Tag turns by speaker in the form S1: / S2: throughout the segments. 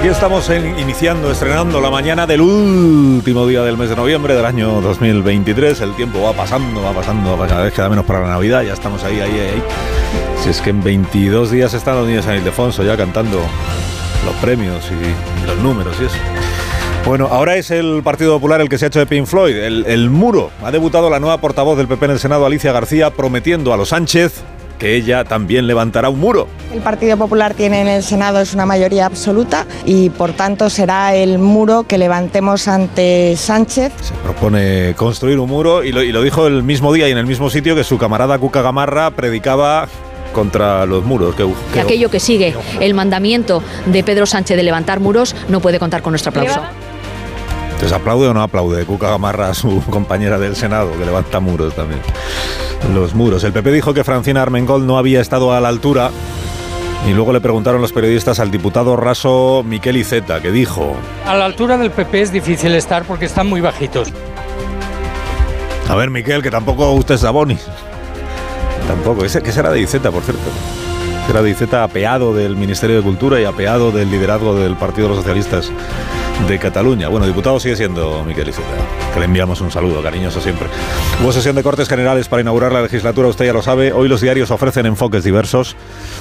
S1: Aquí estamos iniciando, estrenando la mañana del último día del mes de noviembre del año 2023. El tiempo va pasando, va pasando, cada vez queda menos para la Navidad. Ya estamos ahí, ahí, ahí. Si es que en 22 días están los niños en Ildefonso ya cantando los premios y, y los números y eso. Bueno, ahora es el Partido Popular el que se ha hecho de Pink Floyd, el, el muro. Ha debutado la nueva portavoz del PP en el Senado, Alicia García, prometiendo a los Sánchez que ella también levantará un muro.
S2: El Partido Popular tiene en el Senado es una mayoría absoluta y por tanto será el muro que levantemos ante Sánchez.
S1: Se propone construir un muro y lo, y lo dijo el mismo día y en el mismo sitio que su camarada Cuca Gamarra predicaba contra los muros. Que,
S3: que
S1: que-
S3: aquello que sigue el mandamiento de Pedro Sánchez de levantar muros no puede contar con nuestro aplauso.
S1: ¿Entonces aplaude o no aplaude Cuca Gamarra a su compañera del Senado, que levanta muros también? Los muros. El PP dijo que Francina Armengol no había estado a la altura y luego le preguntaron los periodistas al diputado raso Miquel Iceta, que dijo...
S4: A la altura del PP es difícil estar porque están muy bajitos.
S1: A ver, Miquel, que tampoco usted es Sabonis. Tampoco. ¿Ese, ¿Qué será de Iceta, por cierto? Será de Iceta apeado del Ministerio de Cultura y apeado del liderazgo del Partido de los Socialistas de Cataluña. Bueno, diputado sigue siendo Miquel Iceta, que le enviamos un saludo cariñoso siempre. Hubo sesión de Cortes Generales para inaugurar la legislatura, usted ya lo sabe. Hoy los diarios ofrecen enfoques diversos.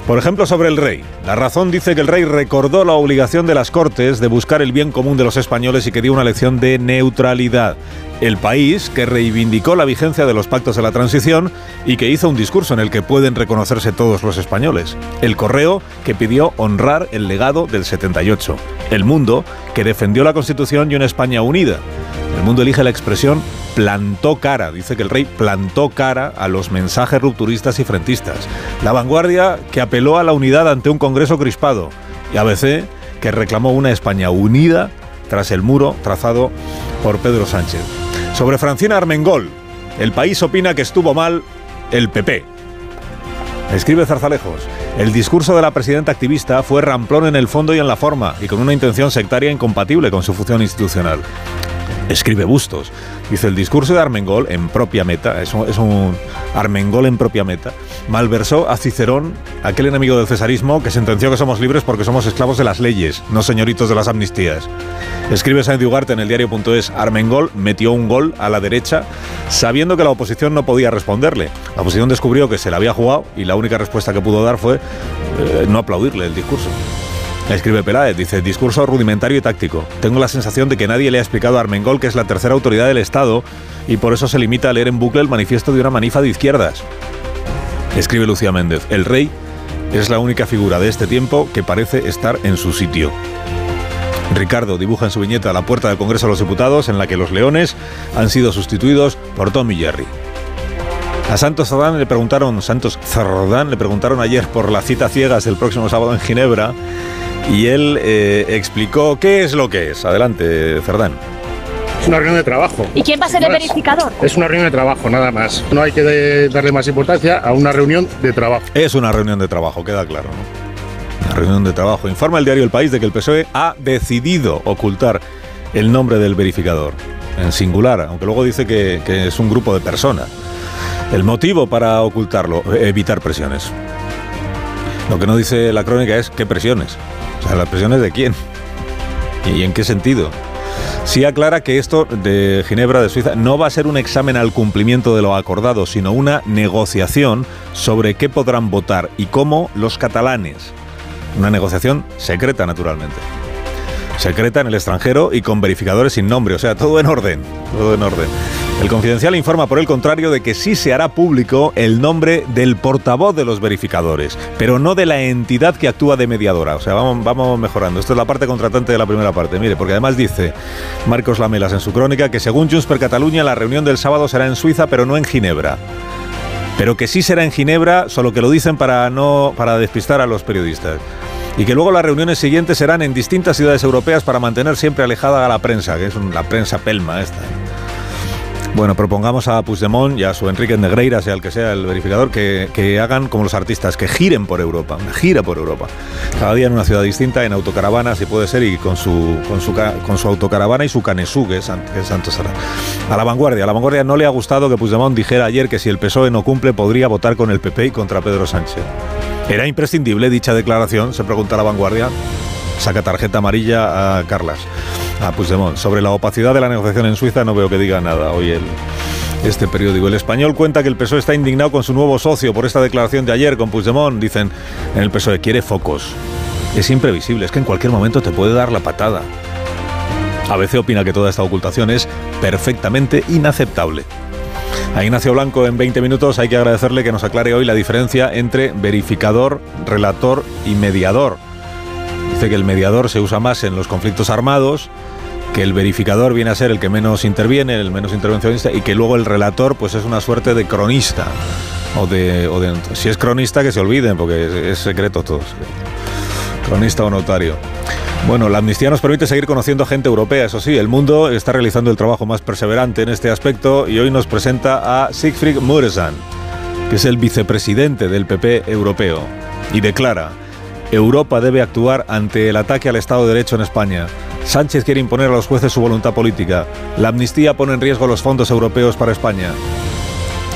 S1: Por ejemplo, sobre el rey. La razón dice que el rey recordó la obligación de las Cortes de buscar el bien común de los españoles y que dio una lección de neutralidad. El país que reivindicó la vigencia de los pactos de la transición y que hizo un discurso en el que pueden reconocerse todos los españoles. El correo que pidió honrar el legado del 78. El mundo que defendió la Constitución y una España unida. El mundo elige la expresión plantó cara, dice que el rey plantó cara a los mensajes rupturistas y frentistas. La vanguardia que apeló a la unidad ante un Congreso crispado. Y ABC que reclamó una España unida tras el muro trazado por Pedro Sánchez. Sobre Francina Armengol, el país opina que estuvo mal el PP. Escribe Zarzalejos. El discurso de la presidenta activista fue ramplón en el fondo y en la forma, y con una intención sectaria incompatible con su función institucional. Escribe Bustos. Dice el discurso de Armengol en propia meta, es un, es Armengol en propia meta, malversó a Cicerón, aquel enemigo del cesarismo que sentenció que somos libres porque somos esclavos de las leyes, no señoritos de las amnistías. Escribe de Ugarte en el diario.es, Armengol metió un gol a la derecha sabiendo que la oposición no podía responderle. La oposición descubrió que se la había jugado y la única respuesta que pudo dar fue eh, no aplaudirle el discurso. Escribe Peláez, dice, discurso rudimentario y táctico. Tengo la sensación de que nadie le ha explicado a Armengol que es la tercera autoridad del Estado y por eso se limita a leer en bucle el manifiesto de una manifa de izquierdas. Escribe Lucía Méndez, el rey es la única figura de este tiempo que parece estar en su sitio. Ricardo dibuja en su viñeta la puerta del Congreso de los Diputados en la que los leones han sido sustituidos por Tom y Jerry. A Santos Cerdán le preguntaron, Santos Cerdán le preguntaron ayer por la cita ciegas del próximo sábado en Ginebra y él eh, explicó qué es lo que es. Adelante, Cerdán.
S5: Es una reunión de trabajo.
S3: ¿Y quién va a ser el verificador?
S5: Es una reunión de trabajo, nada más. No hay que de- darle más importancia a una reunión de trabajo.
S1: Es una reunión de trabajo, queda claro, ¿no? Una reunión de trabajo. Informa el diario El País de que el PSOE ha decidido ocultar el nombre del verificador, en singular, aunque luego dice que, que es un grupo de personas. El motivo para ocultarlo, evitar presiones. Lo que no dice la crónica es qué presiones. O sea, las presiones de quién y en qué sentido. Sí aclara que esto de Ginebra, de Suiza, no va a ser un examen al cumplimiento de lo acordado, sino una negociación sobre qué podrán votar y cómo los catalanes. Una negociación secreta, naturalmente. Secreta en el extranjero y con verificadores sin nombre, o sea, todo en orden. Todo en orden. El Confidencial informa, por el contrario, de que sí se hará público el nombre del portavoz de los verificadores, pero no de la entidad que actúa de mediadora. O sea, vamos, mejorando. Esto es la parte contratante de la primera parte. Mire, porque además dice Marcos Lamelas en su crónica que según Junts per Cataluña la reunión del sábado será en Suiza, pero no en Ginebra. Pero que sí será en Ginebra, solo que lo dicen para no para despistar a los periodistas y que luego las reuniones siguientes serán en distintas ciudades europeas para mantener siempre alejada a la prensa, que es la prensa pelma esta. Bueno, propongamos a Puigdemont y a su Enrique Negreira, sea el que sea el verificador, que, hagan como los artistas, que giren por Europa, una gira por Europa. Cada día en una ciudad distinta, en autocaravana, si puede ser, y con su, con su, con su autocaravana y su canesú, que es, Santo Sara. A la vanguardia, a la vanguardia no le ha gustado que Puigdemont dijera ayer que si el PSOE no cumple podría votar con el PP y contra Pedro Sánchez. ¿Era imprescindible dicha declaración? Se pregunta la vanguardia. Saca tarjeta amarilla a Carlas a Puigdemont. Sobre la opacidad de la negociación en Suiza no veo que diga nada hoy el, este periódico. El español cuenta que el PSOE está indignado con su nuevo socio por esta declaración de ayer con Puigdemont. Dicen en el PSOE quiere focos. Es imprevisible, es que en cualquier momento te puede dar la patada. A veces opina que toda esta ocultación es perfectamente inaceptable. A Ignacio Blanco en 20 minutos hay que agradecerle que nos aclare hoy la diferencia entre verificador, relator y mediador. Dice que el mediador se usa más en los conflictos armados que el verificador viene a ser el que menos interviene, el menos intervencionista, y que luego el relator pues es una suerte de cronista. O de, si es cronista que se olviden, porque es, secreto todo. Cronista o notario. Bueno, la amnistía nos permite seguir conociendo gente europea, eso sí, el mundo está realizando el trabajo más perseverante en este aspecto y hoy nos presenta a Siegfried Muresan, que es el vicepresidente del PP europeo, y declara, Europa debe actuar ante el ataque al Estado de Derecho en España. Sánchez quiere imponer a los jueces su voluntad política. La amnistía pone en riesgo los fondos europeos para España.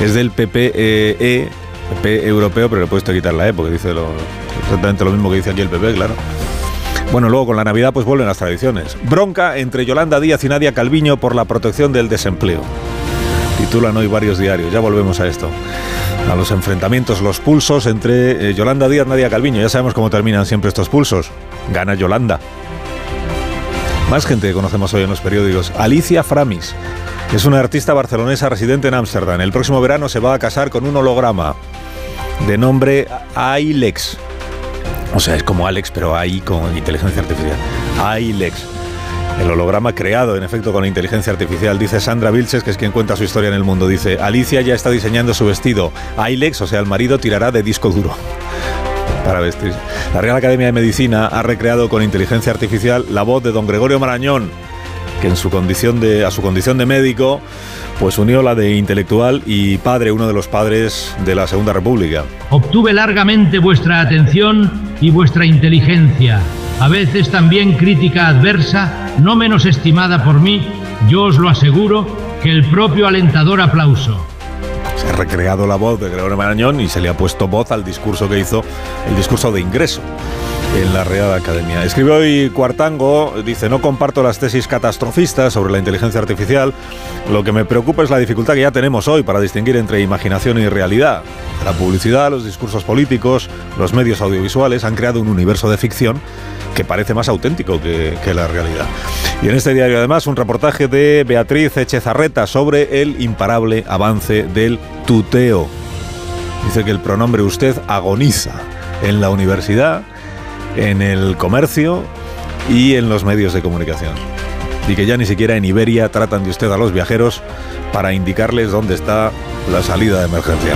S1: Es del PPE, PP europeo, pero le he puesto quitar la E porque dice exactamente lo mismo que dice aquí el PP, claro. Bueno, luego con la Navidad pues vuelven las tradiciones. Bronca entre Yolanda Díaz y Nadia Calviño por la protección del desempleo. Titulan hoy varios diarios, ya volvemos a esto. A los enfrentamientos, los pulsos entre eh, Yolanda Díaz y Nadia Calviño. Ya sabemos cómo terminan siempre estos pulsos. Gana Yolanda. Más gente que conocemos hoy en los periódicos. Alicia Framis. Es una artista barcelonesa residente en Ámsterdam. El próximo verano se va a casar con un holograma de nombre Ailex. O sea, es como Alex, pero ahí con inteligencia artificial. Ailex. El holograma creado, en efecto, con la inteligencia artificial. Dice Sandra Vilches, que es quien cuenta su historia en el mundo. Dice, Alicia ya está diseñando su vestido. Ailex, o sea, el marido, tirará de disco duro para. La Real Academia de Medicina ha recreado con inteligencia artificial la voz de don Gregorio Marañón, que en su condición de, a su condición de médico, pues unió la de intelectual y padre, uno de los padres de la Segunda República.
S6: Obtuve largamente vuestra atención y vuestra inteligencia, a veces también crítica adversa, no menos estimada por mí, yo os lo aseguro, que el propio alentador aplauso
S1: se recreado la voz de Gregorio Marañón y se le ha puesto voz al discurso que hizo, el discurso de ingreso en la Real Academia. Escribe hoy Cuartango, dice, no comparto las tesis catastrofistas sobre la inteligencia artificial, lo que me preocupa es la dificultad que ya tenemos hoy para distinguir entre imaginación y realidad. La publicidad, los discursos políticos, los medios audiovisuales han creado un universo de ficción que parece más auténtico que, que, la realidad. Y en este diario además un reportaje de Beatriz Echezarreta sobre el imparable avance del tuteo. Dice que el pronombre usted agoniza en la universidad, en el comercio y en los medios de comunicación. Y que ya ni siquiera en Iberia tratan de usted a los viajeros para indicarles dónde está la salida de emergencia.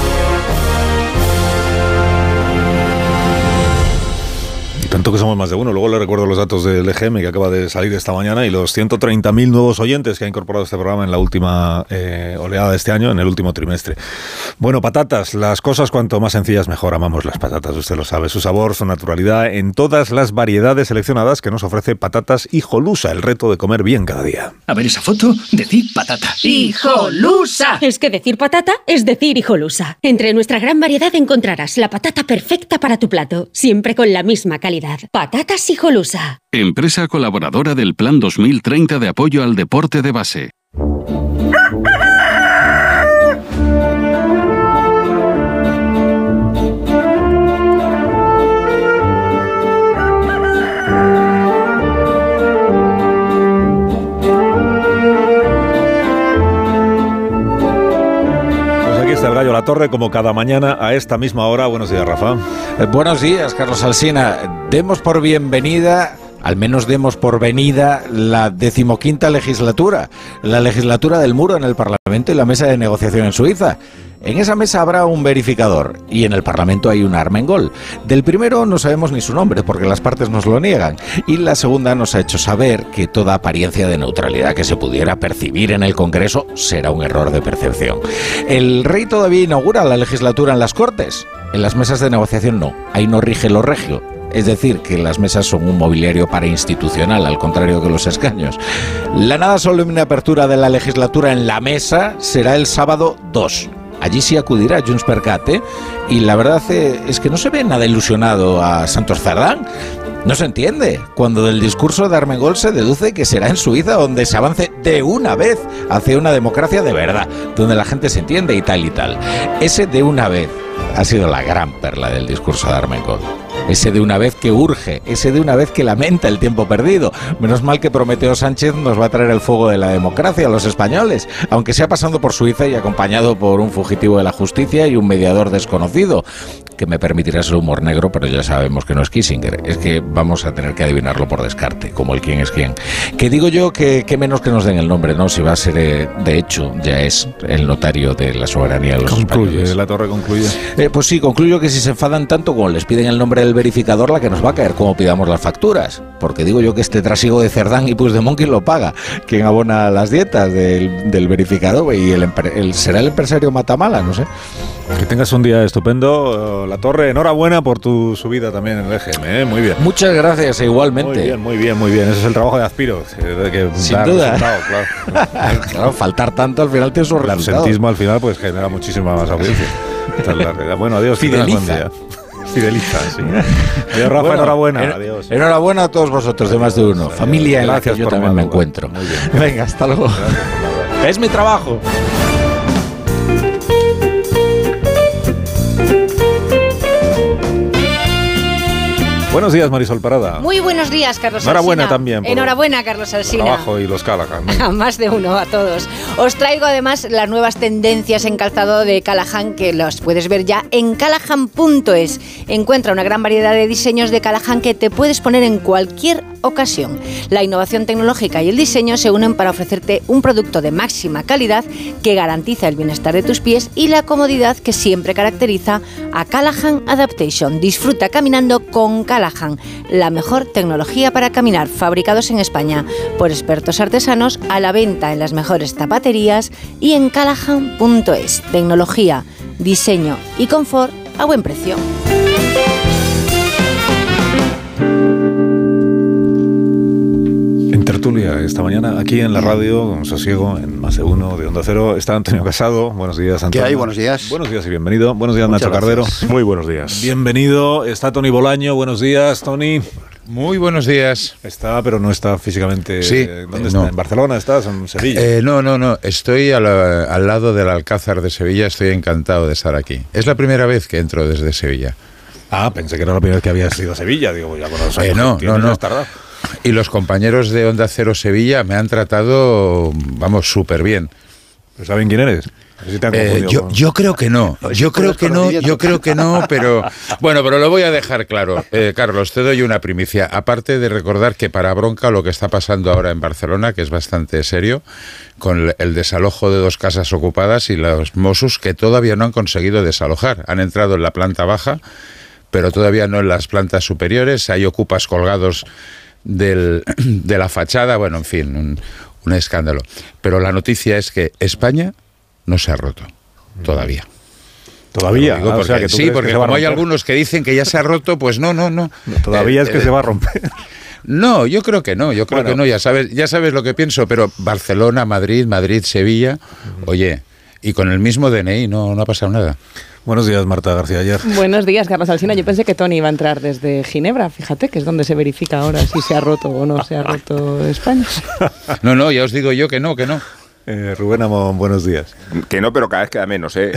S1: Tanto que somos más de uno. Luego le recuerdo los datos del EGM que acaba de salir esta mañana y los 130.000 nuevos oyentes que ha incorporado este programa en la última eh, oleada de este año, en el último trimestre. Bueno, patatas. Las cosas cuanto más sencillas mejor. Amamos las patatas, usted lo sabe. Su sabor, su naturalidad en todas las variedades seleccionadas que nos ofrece Patatas Hijolusa. El reto de comer bien cada día.
S7: A ver esa foto, decir patata.
S8: ¡Hijolusa! Es que decir patata es decir hijolusa. Entre nuestra gran variedad encontrarás la patata perfecta para tu plato, siempre con la misma calidad Patatas Hijolusa.
S9: Empresa colaboradora del Plan 2030 de apoyo al deporte de base.
S1: Está el gallo La Torre, como cada mañana a esta misma hora. Buenos días, Rafa.
S9: Eh, buenos días, Carlos Alsina. Demos por bienvenida al menos demos por venida la decimoquinta legislatura, la legislatura del muro en el Parlamento y la mesa de negociación en Suiza. En esa mesa habrá un verificador y en el Parlamento hay un armengol. Del primero no sabemos ni su nombre porque las partes nos lo niegan y la segunda nos ha hecho saber que toda apariencia de neutralidad que se pudiera percibir en el Congreso será un error de percepción. El rey todavía inaugura la legislatura en las Cortes. En las mesas de negociación no, ahí no rige lo regio. Es decir, que las mesas son un mobiliario para institucional, al contrario que los escaños. La nada solemne apertura de la legislatura en la mesa será el sábado 2 Allí sí acudirá Junts per Cat. Y la verdad eh, es que no se ve nada ilusionado a Santos Cerdán. No se entiende cuando del discurso de Armengol se deduce que será en Suiza donde se avance de una vez hacia una democracia de verdad, donde la gente se entiende y tal y tal. Ese de una vez ha sido la gran perla del discurso de Armengol ese de una vez que urge, ese de una vez que lamenta el tiempo perdido. Menos mal que Prometeo Sánchez nos va a traer el fuego de la democracia a los españoles, aunque sea pasando por Suiza y acompañado por un fugitivo de la justicia y un mediador desconocido que me permitirá ser humor negro, pero ya sabemos que no es Kissinger. Es que vamos a tener que adivinarlo por descarte, como el quién es quién. Que digo yo que, menos que nos den el nombre, ¿no? Si va a ser, eh, de hecho, ya es el notario de la soberanía de los
S1: concluye, la torre concluye.
S9: Eh, pues sí, concluyo que si se enfadan tanto como les piden el nombre del verificador, la que nos va a caer como pidamos las facturas. Porque digo yo que este trasiego de Cerdán y Puigdemont, ¿quién lo paga? ¿Quién abona las dietas del, verificador? Y el, será el empresario Matamala, no sé.
S1: Que tengas un día estupendo, La Torre. Enhorabuena por tu subida también en el EGM, ¿eh? muy bien.
S9: Muchas gracias, e igualmente.
S1: Muy bien, muy bien, muy bien. Ese es el trabajo de Aspiro. Que
S9: Sin duda. Claro. faltar tanto al final tiene su
S1: El absentismo al final pues genera muchísima más audiencia. bueno, adiós.
S9: Fideliza.
S1: Fideliza, sí. Adiós, Rafa, enhorabuena.
S9: adiós. Enhorabuena a todos vosotros, de más de uno. Familia gracias en la que yo también me encuentro. Muy bien. Venga, hasta luego. Es mi trabajo.
S1: Buenos días, Marisol Parada.
S10: Muy buenos días, Carlos
S1: Enhorabuena también.
S10: Enhorabuena, Carlos Alsina.
S1: Trabajo y los Callahan.
S10: Más de uno, a todos. Os traigo además las nuevas tendencias en calzado de Callahan, que los puedes ver ya en callahan.es. Encuentra una gran variedad de diseños de Callahan que te puedes poner en cualquier ocasión. La innovación tecnológica y el diseño se unen para ofrecerte un producto de máxima calidad que garantiza el bienestar de tus pies y la comodidad que siempre caracteriza a Callahan Adaptation. Disfruta caminando con Callahan, la mejor tecnología para caminar, fabricados en España por expertos artesanos a la venta en las mejores zapaterías y en callahan.es. Tecnología, diseño y confort a buen precio.
S1: Tertulia esta mañana aquí en la radio, con Sosiego, en Más de Uno de Onda Cero. Está Antonio Casado. Buenos días, Antonio.
S11: ¿Qué hay? Buenos días.
S1: Buenos días y bienvenido. Buenos días, Nacho Cardero.
S12: Muy buenos días.
S1: Bienvenido. Está Tony Bolaño. Buenos días, Tony.
S12: Muy buenos días.
S1: Está, pero no está físicamente.
S12: Sí.
S1: ¿Dónde está? ¿En Barcelona estás? ¿En Sevilla?
S12: Eh, no, no, no. Estoy al, lado del Alcázar de Sevilla. Estoy encantado de estar aquí. Es la primera vez que entro desde Sevilla.
S1: Ah, pensé que era la primera vez que había sido a Sevilla. Digo, ya con
S12: eh, no, no, no. Y los compañeros de Onda Cero Sevilla me han tratado, vamos, súper bien.
S1: ¿Saben quién eres?
S12: Eh, yo, yo, creo que no, yo creo que no, yo creo que no, pero bueno, pero lo voy a dejar claro. Eh, Carlos, te doy una primicia. Aparte de recordar que para bronca lo que está pasando ahora en Barcelona, que es bastante serio, con el desalojo de dos casas ocupadas y los Mossos que todavía no han conseguido desalojar. Han entrado en la planta baja, pero todavía no en las plantas superiores. Hay ocupas colgados del, de la fachada, bueno, en fin, un, un, escándalo. Pero la noticia es que España no se ha roto todavía.
S1: Todavía,
S12: ah, sí, porque como hay algunos que dicen que ya se ha roto, pues no, no, no.
S1: todavía es que eh, se va a romper.
S12: No, yo creo que no, yo creo que no, ya sabes, ya sabes lo que pienso, pero Barcelona, Madrid, Madrid, Sevilla, oye, y con el mismo DNI no, no ha pasado nada.
S1: Buenos días, Marta García Ayer.
S13: Buenos días, Carlos Alsina. Yo pensé que Tony iba a entrar desde Ginebra, fíjate, que es donde se verifica ahora si se ha roto o no se ha roto España.
S12: No, no, ya os digo yo que no, que no.
S1: Eh, Rubén Amón, buenos días.
S14: Que no, pero cada vez queda menos, ¿eh?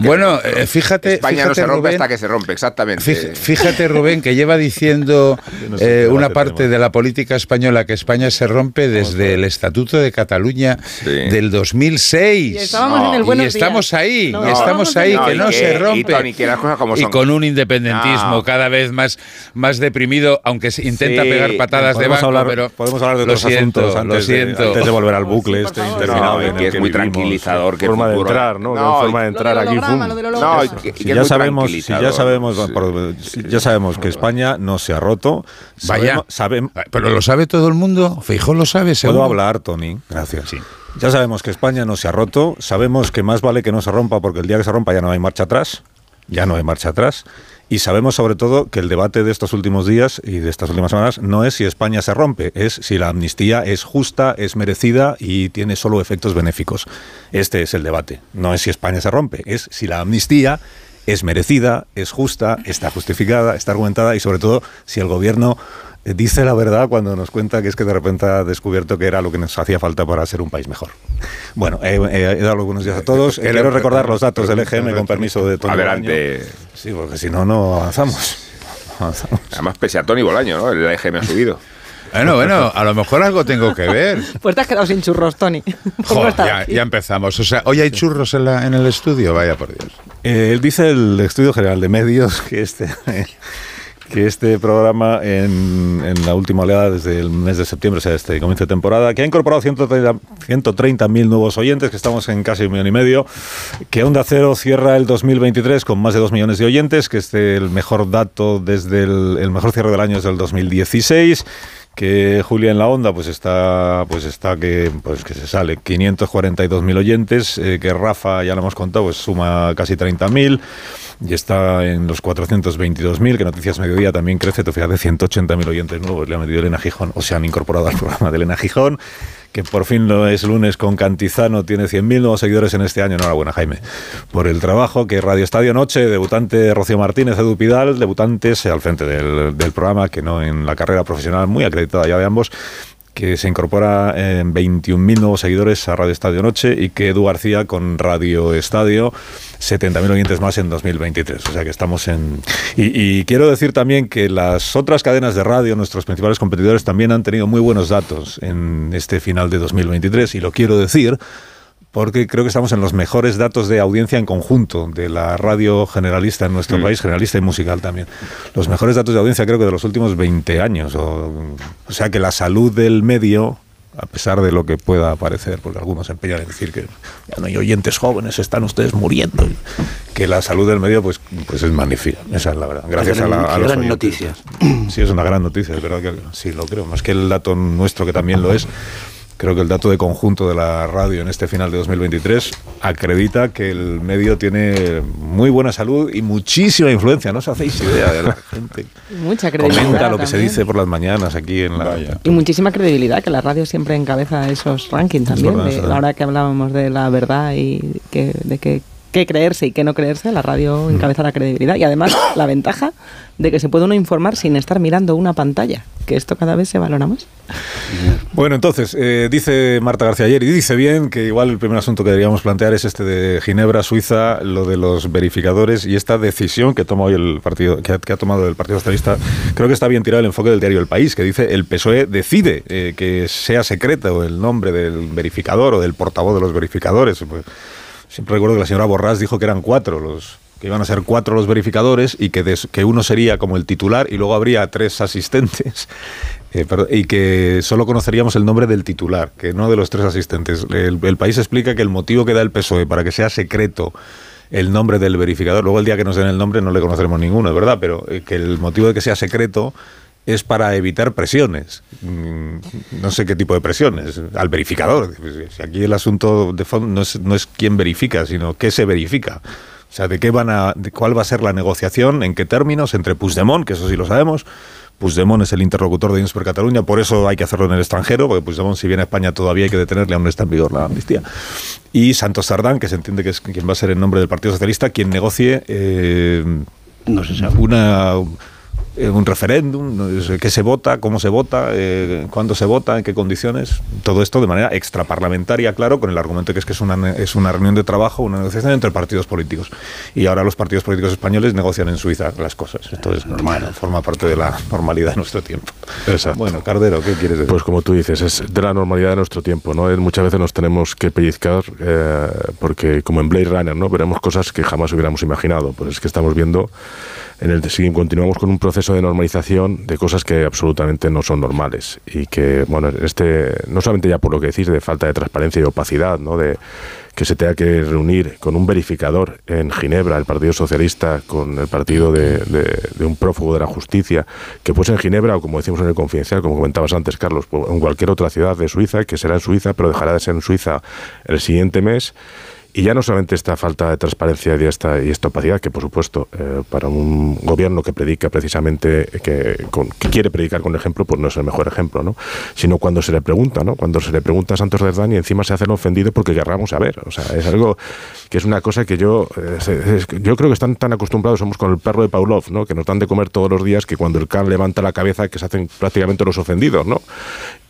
S15: bueno, eh, fíjate.
S14: España no se rompe hasta que se rompe, exactamente.
S15: Fíjate, Rubén, que lleva diciendo eh, una parte de la política española que España se rompe desde el Estatuto de Cataluña del 2006. Y
S13: estábamos en el buenos
S15: Y estamos ahí,
S13: No,
S15: y estamos ahí,
S14: no,
S15: que
S14: y
S15: no
S14: que-
S15: se
S14: y,
S15: rompe.
S14: Tony, que las cosas como
S15: y con un independentismo
S14: No.
S15: cada vez más, más deprimido, aunque se intenta
S14: Sí,
S15: pegar patadas de banco,
S1: hablar,
S15: pero
S1: podemos hablar de
S15: lo
S1: otros
S15: siento,
S1: asuntos
S15: lo
S1: de, antes de volver al bucle este
S14: No,
S1: interminable. en
S14: que es muy
S1: vivimos.
S14: tranquilizador. Que
S16: forma de entrar, ¿no?
S14: No,
S16: forma de entrar aquí.
S14: No, que- que
S1: ya sabemos, si ya sabemos,
S14: Sí.
S1: por- si ya sabemos que España no se ha roto.
S15: Vaya.
S1: Sabemos,
S15: Pero lo sabe todo el mundo. Fijo lo sabe,
S1: ¿Puedo
S15: seguro.
S1: hablar, Tony? Gracias. Ya sabemos que España no se ha roto, sabemos que más vale que no se rompa porque el día que se rompa ya no hay marcha atrás, ya no hay marcha atrás. Y sabemos sobre todo que el debate de estos últimos días y de estas últimas semanas no es si España se rompe, es si la amnistía es justa, es merecida y tiene solo efectos benéficos. Este es el debate. No es si España se rompe, es si la amnistía es merecida, es justa, está justificada, está argumentada y sobre todo si el gobierno dice la verdad cuando nos cuenta que es que de repente ha descubierto que era lo que nos hacía falta para ser un país mejor. Bueno, eh, eh, he dado los buenos días a todos. Eh, quiero recordar los datos del EGM con permiso de Tony
S14: Adelante.
S1: Bolaño. Sí, porque si no, no avanzamos. Avanzamos.
S14: Además, pese a Tony Bolaño, ¿no? El EGM ha subido.
S15: Bueno, bueno, a lo mejor algo tengo que ver.
S13: Pues te has quedado sin churros, Tony.
S15: Joder, ya, ya empezamos. O sea, hoy hay churros en, la- en el estudio, vaya por Dios.
S1: Eh, él dice el Estudio General de Medios que este, que este programa en, en la última oleada desde el mes de septiembre, o sea, este comienzo de temporada, que ha incorporado 130 130.000 nuevos oyentes, que estamos en casi un millón y medio, que Onda Cero cierra el 2023 con más de 2 millones de oyentes, que este el mejor dato desde el, el mejor cierre del año es del 2016 que Julia en la onda pues está pues está que pues que se sale. 542.000 oyentes eh, que Rafa ya lo hemos contado pues suma casi 30.000 y está en los 422.000 que Noticias Mediodía también crece. Tú fíjate 180.000 oyentes nuevos le ha metido Elena Gijón o se han incorporado al programa de Elena Gijón que por fin lo es lunes con Cantizano, tiene 100.000 nuevos seguidores en este año. Enhorabuena, Jaime, por el trabajo. Que Radio Estadio Noche, debutante Rocío Martínez, Edu Pidal, debutantes al frente del programa, que no en la carrera profesional, muy acreditada ya de ambos que se incorpora en 21.000 nuevos seguidores a Radio Estadio Noche y que Edu García con Radio Estadio 70.000 oyentes más en 2023. O sea que estamos en... Y, y quiero decir también que las otras cadenas de radio, nuestros principales competidores, también han tenido muy buenos datos en este final de 2023 y lo quiero decir porque creo que estamos en los mejores datos de audiencia en conjunto de la radio generalista en nuestro país, generalista y musical también. Los mejores datos de audiencia creo que de los últimos 20 años. O, o sea que la salud del medio, a pesar de lo que pueda parecer, porque algunos se empeñan en decir que ya no hay oyentes jóvenes, están ustedes muriendo, que la salud del medio pues, pues es magnífica, esa es la verdad. Gracias a, la, a los
S11: gran
S1: oyentes.
S11: noticia.
S1: Sí, es una gran noticia, es verdad que sí lo creo, más que el dato nuestro que también lo es. Creo que el dato de conjunto de la radio en este final de 2023 acredita que el medio tiene muy buena salud y muchísima influencia. No os hacéis idea de la gente.
S13: Mucha credibilidad.
S1: Comenta lo que se dice por las mañanas aquí en la.
S13: Y muchísima credibilidad, que la radio siempre encabeza esos rankings también.
S1: verdad,
S13: de-
S1: es verdad.
S13: ahora que hablábamos de la verdad y que, de que qué creerse y qué no creerse, la radio encabeza la credibilidad. Y además la ventaja de que se puede uno informar sin estar mirando una pantalla, que esto cada vez se valora más.
S1: Bueno, entonces, eh, dice Marta García ayer, y dice bien que igual el primer asunto que deberíamos plantear es este de Ginebra, Suiza, lo de los verificadores y esta decisión que toma hoy el partido, que ha, que ha tomado el Partido Socialista. Creo que está bien tirado el enfoque del diario El País, que dice el PSOE decide eh, que sea secreto el nombre del verificador o del portavoz de los verificadores. Pues, siempre recuerdo que la señora Borrás dijo que eran cuatro los que iban a ser cuatro los verificadores y que, uno sería como el titular y luego habría tres asistentes eh, y que solo conoceríamos el nombre del titular, que no de los tres asistentes. El, país explica que el motivo que da el PSOE para que sea secreto el nombre del verificador, luego el día que nos den el nombre no le conoceremos ninguno, es verdad, pero eh, que el motivo de que sea secreto es para evitar presiones. Mm, No sé qué tipo de presiones. Al verificador. Aquí el asunto de fondo no es, no es quién verifica, sino qué se verifica. O sea, de qué van a, de cuál va a ser la negociación, en qué términos, entre Puigdemont, que eso sí lo sabemos. Puigdemont es el interlocutor de Junts per Cataluña, por eso hay que hacerlo en el extranjero, porque Puigdemont, si viene a España, todavía hay que detenerle, aún no está en vigor la amnistía. Y Santos Sardán, que se entiende que es quien va a ser en nombre del Partido Socialista, quien negocie eh, una eh, un referéndum, qué se vota, cómo se vota, eh, cuándo se vota, en qué condiciones, todo esto de manera extraparlamentaria, claro, con el argumento que es que es una, es una reunión de trabajo, una negociación entre partidos políticos. Y ahora los partidos políticos españoles negocian en Suiza las cosas. Esto es normal, forma parte de la normalidad de nuestro tiempo.
S16: Exacto.
S1: Bueno, Cardero, ¿qué quieres decir?
S16: Pues como tú dices, es de la normalidad de nuestro tiempo, ¿no? Muchas veces nos tenemos que pellizcar eh, porque como en Blade Runner, ¿no? Veremos cosas que jamás hubiéramos imaginado. Pues es que estamos viendo en el si continuamos con un proceso de normalización de cosas que absolutamente no son normales y que bueno este no solamente ya por lo que decís de falta de transparencia y opacidad no de que se tenga que reunir con un verificador en Ginebra, el Partido Socialista, con el partido de, un prófugo de la justicia, que fuese en Ginebra o como decimos en el Confidencial, como comentabas antes, Carlos, en cualquier otra ciudad de Suiza, que será en Suiza, pero dejará de ser en Suiza el siguiente mes y ya no solamente esta falta de transparencia y esta, y esta opacidad, que por supuesto eh, para un gobierno que predica precisamente, que, quiere predicar con ejemplo, pues no es el mejor ejemplo, ¿no? Sino cuando se le pregunta, ¿no? Cuando se le pregunta a Santos Derdán y encima se hace el ofendido porque querramos saber. O sea, es algo que es una cosa que yo, yo creo que están tan acostumbrados, somos con el perro de Pavlov, ¿no? Que nos dan de comer todos los días que cuando el can levanta la cabeza que se hacen prácticamente los ofendidos, ¿no?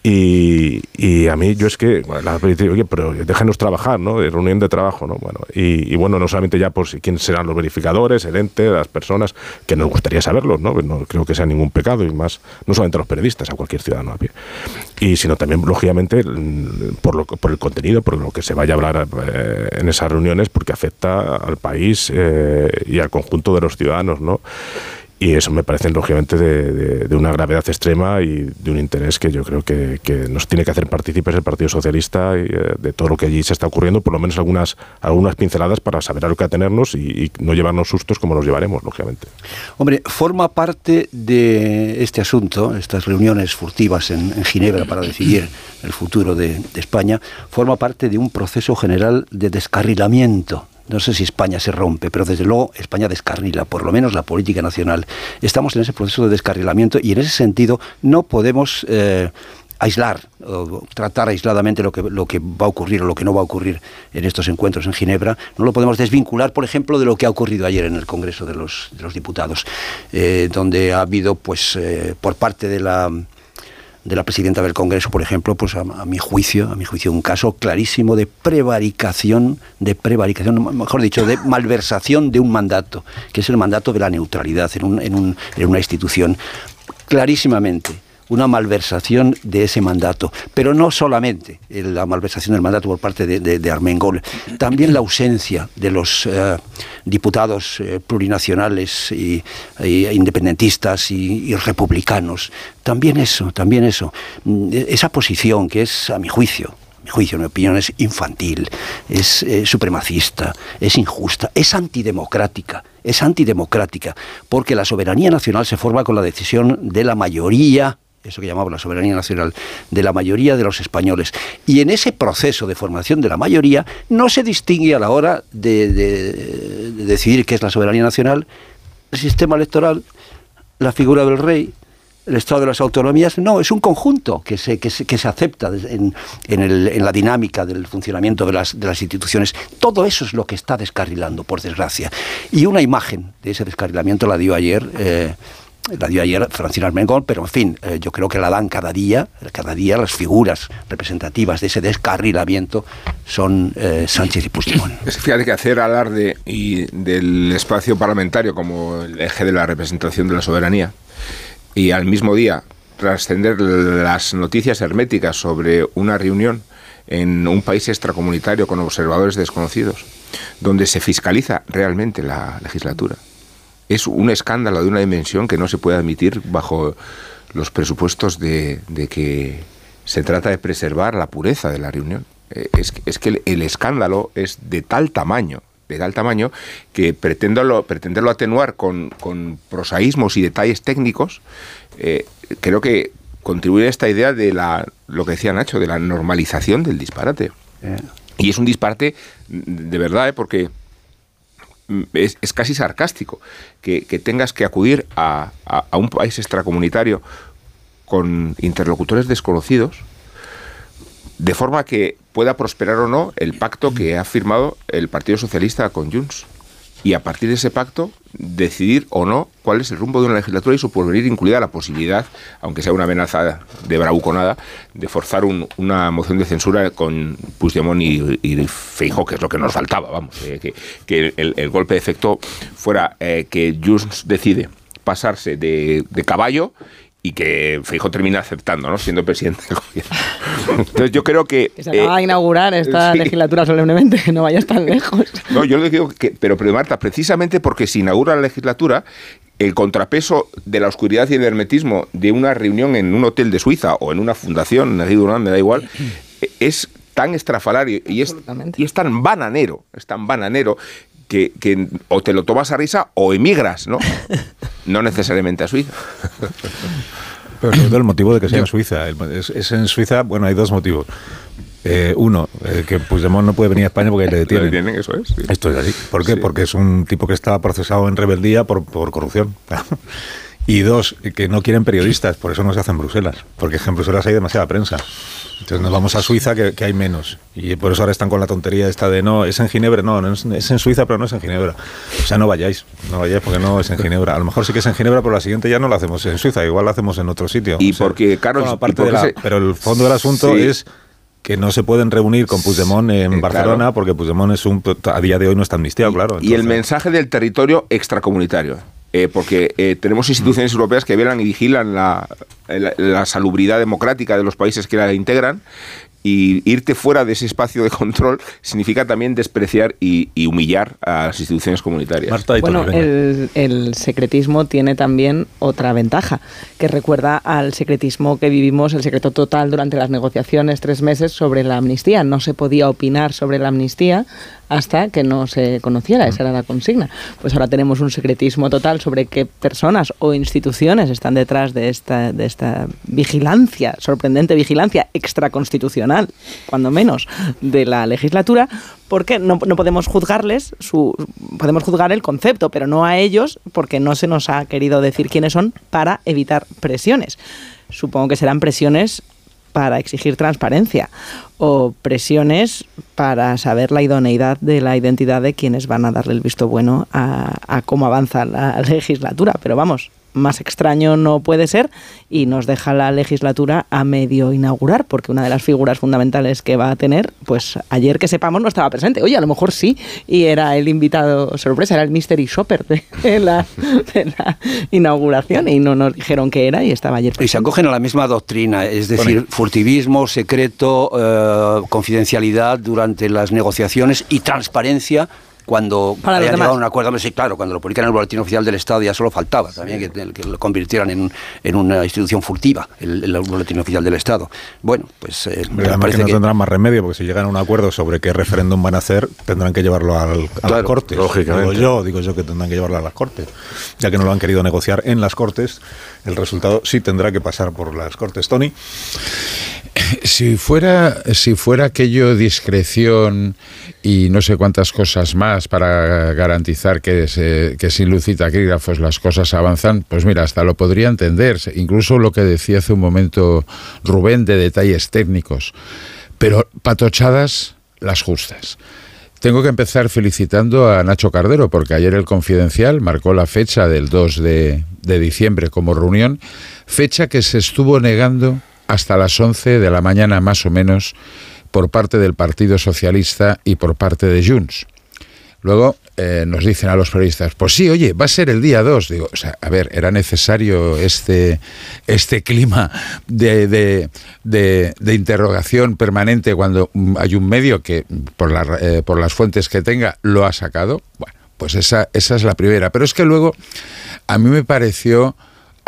S16: Y, a mí yo es que, bueno, oye, pero déjenos trabajar, ¿no? De reunión de trabajo, ¿no? Bueno, y, bueno, no solamente ya por quiénes serán los verificadores, el ente, las personas, que nos gustaría saberlos, ¿no? No creo que sea ningún pecado, y más, no solamente a los periodistas, a cualquier ciudadano a pie. Y sino también, lógicamente, por, lo, por el contenido, por lo que se vaya a hablar eh, en esas reuniones, porque afecta al país eh, y al conjunto de los ciudadanos, ¿no? Y eso me parece, lógicamente, de, una gravedad extrema y de un interés que yo creo que, nos tiene que hacer partícipes el Partido Socialista y, eh, de todo lo que allí se está ocurriendo, por lo menos algunas, algunas pinceladas para saber a lo que atenernos y, no llevarnos sustos como nos llevaremos, lógicamente.
S11: Hombre, forma parte de este asunto, estas reuniones furtivas en, Ginebra para decidir el futuro de España, forma parte de un proceso general de descarrilamiento no sé si España se rompe, pero desde luego España descarrila, por lo menos la política nacional. Estamos en ese proceso de descarrilamiento y en ese sentido no podemos eh, aislar o tratar aisladamente lo que, va a ocurrir o lo que no va a ocurrir en estos encuentros en Ginebra. No lo podemos desvincular, por ejemplo, de lo que ha ocurrido ayer en el Congreso de los, de los Diputados, eh, donde ha habido, pues, eh, por parte de la de la presidenta del Congreso, por ejemplo, pues a, mi juicio, a mi juicio, un caso clarísimo de prevaricación, de prevaricación, mejor dicho, de malversación de un mandato, que es el mandato de la neutralidad en, un, en, un, en una institución, clarísimamente una malversación de ese mandato. Pero no solamente la malversación del mandato por parte de, Armengol, también la ausencia de los eh, diputados eh, plurinacionales y, independentistas y, republicanos. También eso, también eso. Mm, esa posición que es, a mi juicio, mi juicio, mi opinión, es infantil, es eh, supremacista, es injusta, es antidemocrática, es antidemocrática, porque la soberanía nacional se forma con la decisión de la mayoría eso que llamamos la soberanía nacional, de la mayoría de los españoles. Y en ese proceso de formación de la mayoría no se distingue a la hora de, decidir qué es la soberanía nacional el sistema electoral, la figura del rey, el Estado de las autonomías, no, es un conjunto que se, que se, acepta en, en, la dinámica del funcionamiento de las, de las instituciones. Todo eso es lo que está descarrilando, por desgracia. Y una imagen de ese descarrilamiento la dio ayer. Eh, la dio ayer Francina Armengol, pero en fin, eh, yo creo que la dan cada día, cada día las figuras representativas de ese descarrilamiento son eh, Sánchez y Puigdemont.
S14: Fíjate que hacer alarde y del espacio parlamentario como el eje de la representación de la soberanía y al mismo día trascender las noticias herméticas sobre una reunión en un país extracomunitario con observadores desconocidos, donde se fiscaliza realmente la legislatura es un escándalo de una dimensión que no se puede admitir bajo los presupuestos de, que se trata de preservar la pureza de la reunión. Eh, es, que el, escándalo es de tal tamaño, de tal tamaño, que pretenderlo, pretenderlo atenuar con, prosaísmos y detalles técnicos, eh, creo que contribuye a esta idea de la, lo que decía Nacho, de la normalización del disparate. Eh. Y es un disparate de verdad, porque es, casi sarcástico que, tengas que acudir a, un país extracomunitario con interlocutores desconocidos, de forma que pueda prosperar o no el pacto que ha firmado el Partido Socialista con Junts. Y a partir de ese pacto decidir o no cuál es el rumbo de una legislatura y su porvenir incluida la posibilidad, aunque sea una amenaza de bravuconada, de forzar una moción de censura con Puigdemont y, y Feijóo, que es lo que nos faltaba, vamos, eh, que, el, golpe de efecto fuera eh, que Junts decide pasarse de, de caballo y que Fijo termina aceptando, ¿no? Siendo presidente del gobierno. Entonces yo creo que...
S13: se acaba de eh, inaugurar esta legislatura solemnemente, que no vayas tan lejos.
S14: No, yo le digo que... Pero, pero Marta, precisamente porque se inaugura la legislatura, el contrapeso de la oscuridad y el hermetismo de una reunión en un hotel de Suiza o en una fundación, me da igual, es tan estrafalario y es, y es tan bananero, es tan bananero que, que, o te lo tomas a risa o emigras, ¿no? no necesariamente a Suiza.
S1: Pero sobre todo el motivo de que sea en Suiza. Es, en Suiza, bueno, hay dos motivos. Eh, uno, eh, que Puigdemont no puede venir a España porque le detienen.
S14: Le detienen, eso es.
S1: Esto es así. ¿Por qué? Porque es un tipo que estaba procesado en rebeldía por, por corrupción. Y dos, que no quieren periodistas, por eso no se hace en Bruselas. Porque en Bruselas hay demasiada prensa. Entonces nos vamos a Suiza que, hay menos. Y por eso ahora están con la tontería esta de no, es en Ginebra, no, no es, en Suiza, pero no es en Ginebra. O sea, no vayáis, no vayáis porque no es en Ginebra. A lo mejor sí que es en Ginebra, pero la siguiente ya no la hacemos en Suiza, igual la hacemos en otro sitio.
S14: Y porque, Carlos,
S1: aparte de pero el fondo del asunto es que no se pueden reunir con Puigdemont en eh, Barcelona porque Puigdemont es un a día de hoy no está amnistiado, claro.
S14: y el mensaje del territorio extracomunitario. Eh, porque eh, tenemos instituciones europeas que velan y vigilan la, la, salubridad democrática de los países que la integran y irte fuera de ese espacio de control significa también despreciar y, humillar a las instituciones comunitarias.
S13: bueno, el, el, secretismo tiene también otra ventaja, que recuerda al secretismo que vivimos, el secreto total durante las negociaciones tres meses sobre la amnistía. No se podía opinar sobre la amnistía hasta que no se conociera, esa era la consigna. Pues ahora tenemos un secretismo total sobre qué personas o instituciones están detrás de esta, de esta vigilancia, sorprendente vigilancia extraconstitucional, cuando menos, de la legislatura, porque no, no podemos juzgarles, su, podemos juzgar el concepto, pero no a ellos, porque no se nos ha querido decir quiénes son para evitar presiones. Supongo que serán presiones para exigir transparencia o presiones para saber la idoneidad de la identidad de quienes van a darle el visto bueno a, a cómo avanza la legislatura. Pero vamos, más extraño no puede ser y nos deja la legislatura a medio inaugurar, porque una de las figuras fundamentales que va a tener, pues ayer que sepamos no estaba presente. Oye, a lo mejor sí, y era el invitado sorpresa, era el mystery shopper de la, inauguración y no nos dijeron qué era y estaba ayer.
S11: Y se acogen a la misma doctrina, es decir, furtivismo, secreto, eh, confidencialidad durante las negociaciones y transparencia cuando
S13: Para hayan llegado
S11: a un acuerdo, sí, claro, cuando lo publican en el boletín oficial del Estado ya solo faltaba también que, lo convirtieran en, en, una institución furtiva, el, boletín oficial del Estado. Bueno, pues...
S1: Eh, además que no tendrán más remedio, porque si llegan a un acuerdo sobre qué referéndum van a hacer, tendrán que llevarlo al, a las Cortes.
S16: Lógicamente.
S1: Digo yo, digo yo que tendrán que llevarlo a las Cortes. Ya que no lo han querido negociar en las Cortes, el resultado sí tendrá que pasar por las Cortes. Tony.
S12: Si fuera, si fuera aquello discreción y no sé cuántas cosas más para garantizar que, que sin luz y taquígrafos las cosas avanzan, pues mira, hasta lo podría entender. Incluso lo que decía hace un momento Rubén de detalles técnicos. Pero patochadas las justas. Tengo que empezar felicitando a Nacho Cardero, porque ayer el Confidencial marcó la fecha del 2 de, de diciembre como reunión, fecha que se estuvo negando hasta las 11 de la mañana más o menos por parte del Partido Socialista y por parte de Junts. Luego eh, nos dicen a los periodistas, pues sí, oye, va a ser el día 2. Digo, o sea, a ver, era necesario este, este clima de, de, interrogación permanente cuando hay un medio que, por, la, eh, por las fuentes que tenga, lo ha sacado. Bueno, pues esa, esa es la primera. Pero es que luego a mí me pareció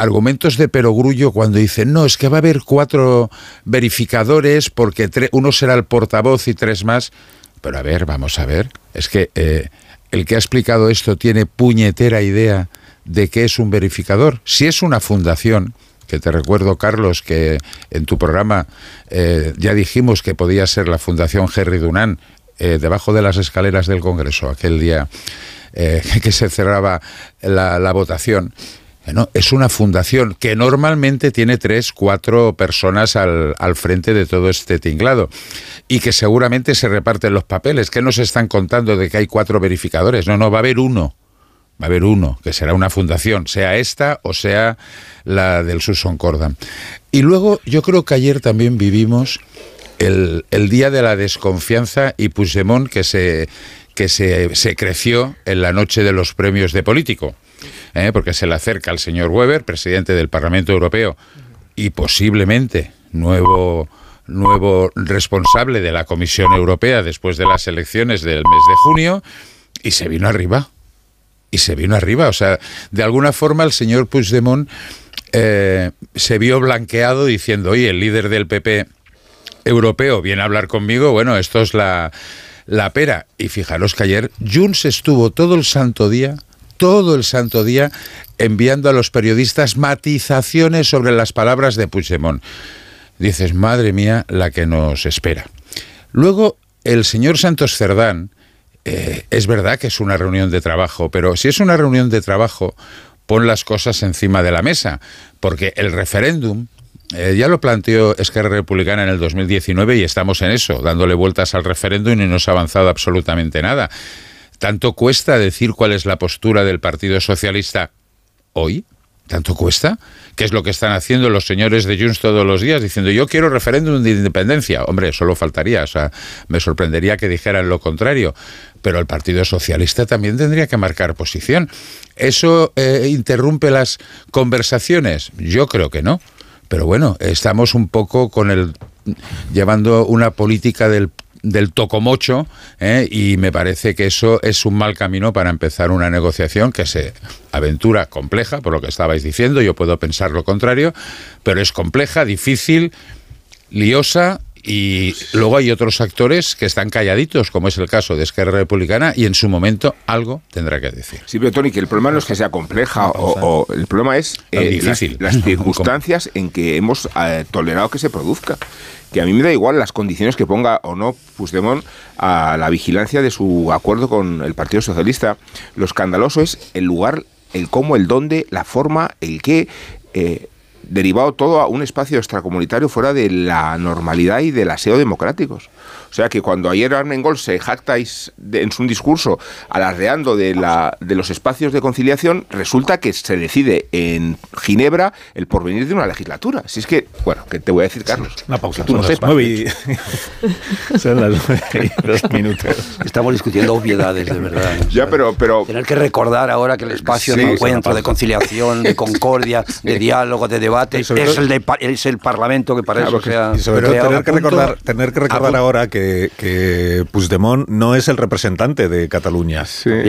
S12: argumentos de perogrullo cuando dicen, no, es que va a haber cuatro verificadores porque uno será el portavoz y tres más. Pero a ver, vamos a ver, es que eh, el que ha explicado esto tiene puñetera idea de qué es un verificador. Si es una fundación, que te recuerdo, Carlos, que en tu programa eh, ya dijimos que podía ser la Fundación Henry Dunant, eh, debajo de las escaleras del Congreso, aquel día que se cerraba la votación. Bueno, es una fundación que normalmente tiene tres, cuatro personas al, al, frente de todo este tinglado y que seguramente se reparten los papeles. que nos están contando de que hay cuatro verificadores? No, no, va a haber uno. Va a haber uno, que será una fundación, sea esta o sea la del Susan Cordam. Y luego yo creo que ayer también vivimos el, el día de la desconfianza y Puigdemont que se que se, se, creció en la noche de los premios de político, ¿eh? porque se le acerca al señor Weber, presidente del Parlamento Europeo y posiblemente nuevo nuevo responsable de la Comisión Europea después de las elecciones del mes de junio y se vino arriba. Y se vino arriba. O sea, de alguna forma el señor Puigdemont eh, se vio blanqueado diciendo, oye, el líder del PP europeo viene a hablar conmigo, bueno, esto es la, la pera. Y fijaros que ayer Junts estuvo todo el santo día, todo el santo día, enviando a los periodistas matizaciones sobre las palabras de Puigdemont. Dices, madre mía, la que nos espera. Luego, el señor Santos Cerdán, eh, es verdad que es una reunión de trabajo, pero si es una reunión de trabajo, pon las cosas encima de la mesa, porque el referéndum eh, ya lo planteó Esquerra Republicana en el 2019 y estamos en eso, dándole vueltas al referéndum y no se ha avanzado absolutamente nada. ¿Tanto cuesta decir cuál es la postura del Partido Socialista hoy? ¿Tanto cuesta? ¿Qué es lo que están haciendo los señores de Junts todos los días? Diciendo, yo quiero referéndum de independencia. Hombre, solo faltaría, o sea, me sorprendería que dijeran lo contrario. Pero el Partido Socialista también tendría que marcar posición. ¿Eso eh, interrumpe las conversaciones? Yo creo que no. Pero bueno, estamos un poco con el llevando una política del del tocomocho ¿eh? y me parece que eso es un mal camino para empezar una negociación que se aventura compleja, por lo que estabais diciendo, yo puedo pensar lo contrario, pero es compleja, difícil, liosa y luego hay otros actores que están calladitos, como es el caso de Esquerra Republicana, y en su momento algo tendrá que decir.
S14: Sí, pero Tony, que el problema no es que sea compleja, o, el problema es eh, las, circunstancias en que hemos eh, tolerado que se produzca. Que a mí me da igual las condiciones que ponga o no Puigdemont a la vigilancia de su acuerdo con el Partido Socialista. Lo escandaloso es el lugar, el cómo, el dónde, la forma, el qué. Eh, derivado todo a un espacio extracomunitario fuera de la normalidad y del aseo democráticos. O sea que cuando ayer Armengol se jactáis en su discurso alardeando de, la, de los espacios de conciliación, resulta que se decide en Ginebra el porvenir de una legislatura. Si es que, bueno, que te voy a decir, Carlos.
S1: Una pausa.
S14: Tú no
S1: las nueve son las nueve y dos minutos.
S11: Estamos discutiendo obviedades, de verdad.
S14: Ya, pero, pero...
S11: Tener que recordar ahora que el espacio de encuentro, de conciliación, de concordia, de diálogo, de debate, es el, de, es el Parlamento que para eso sea...
S1: Y sobre todo tener que, recordar, tener que recordar ahora que que, Puigdemont no es el representante de Cataluña.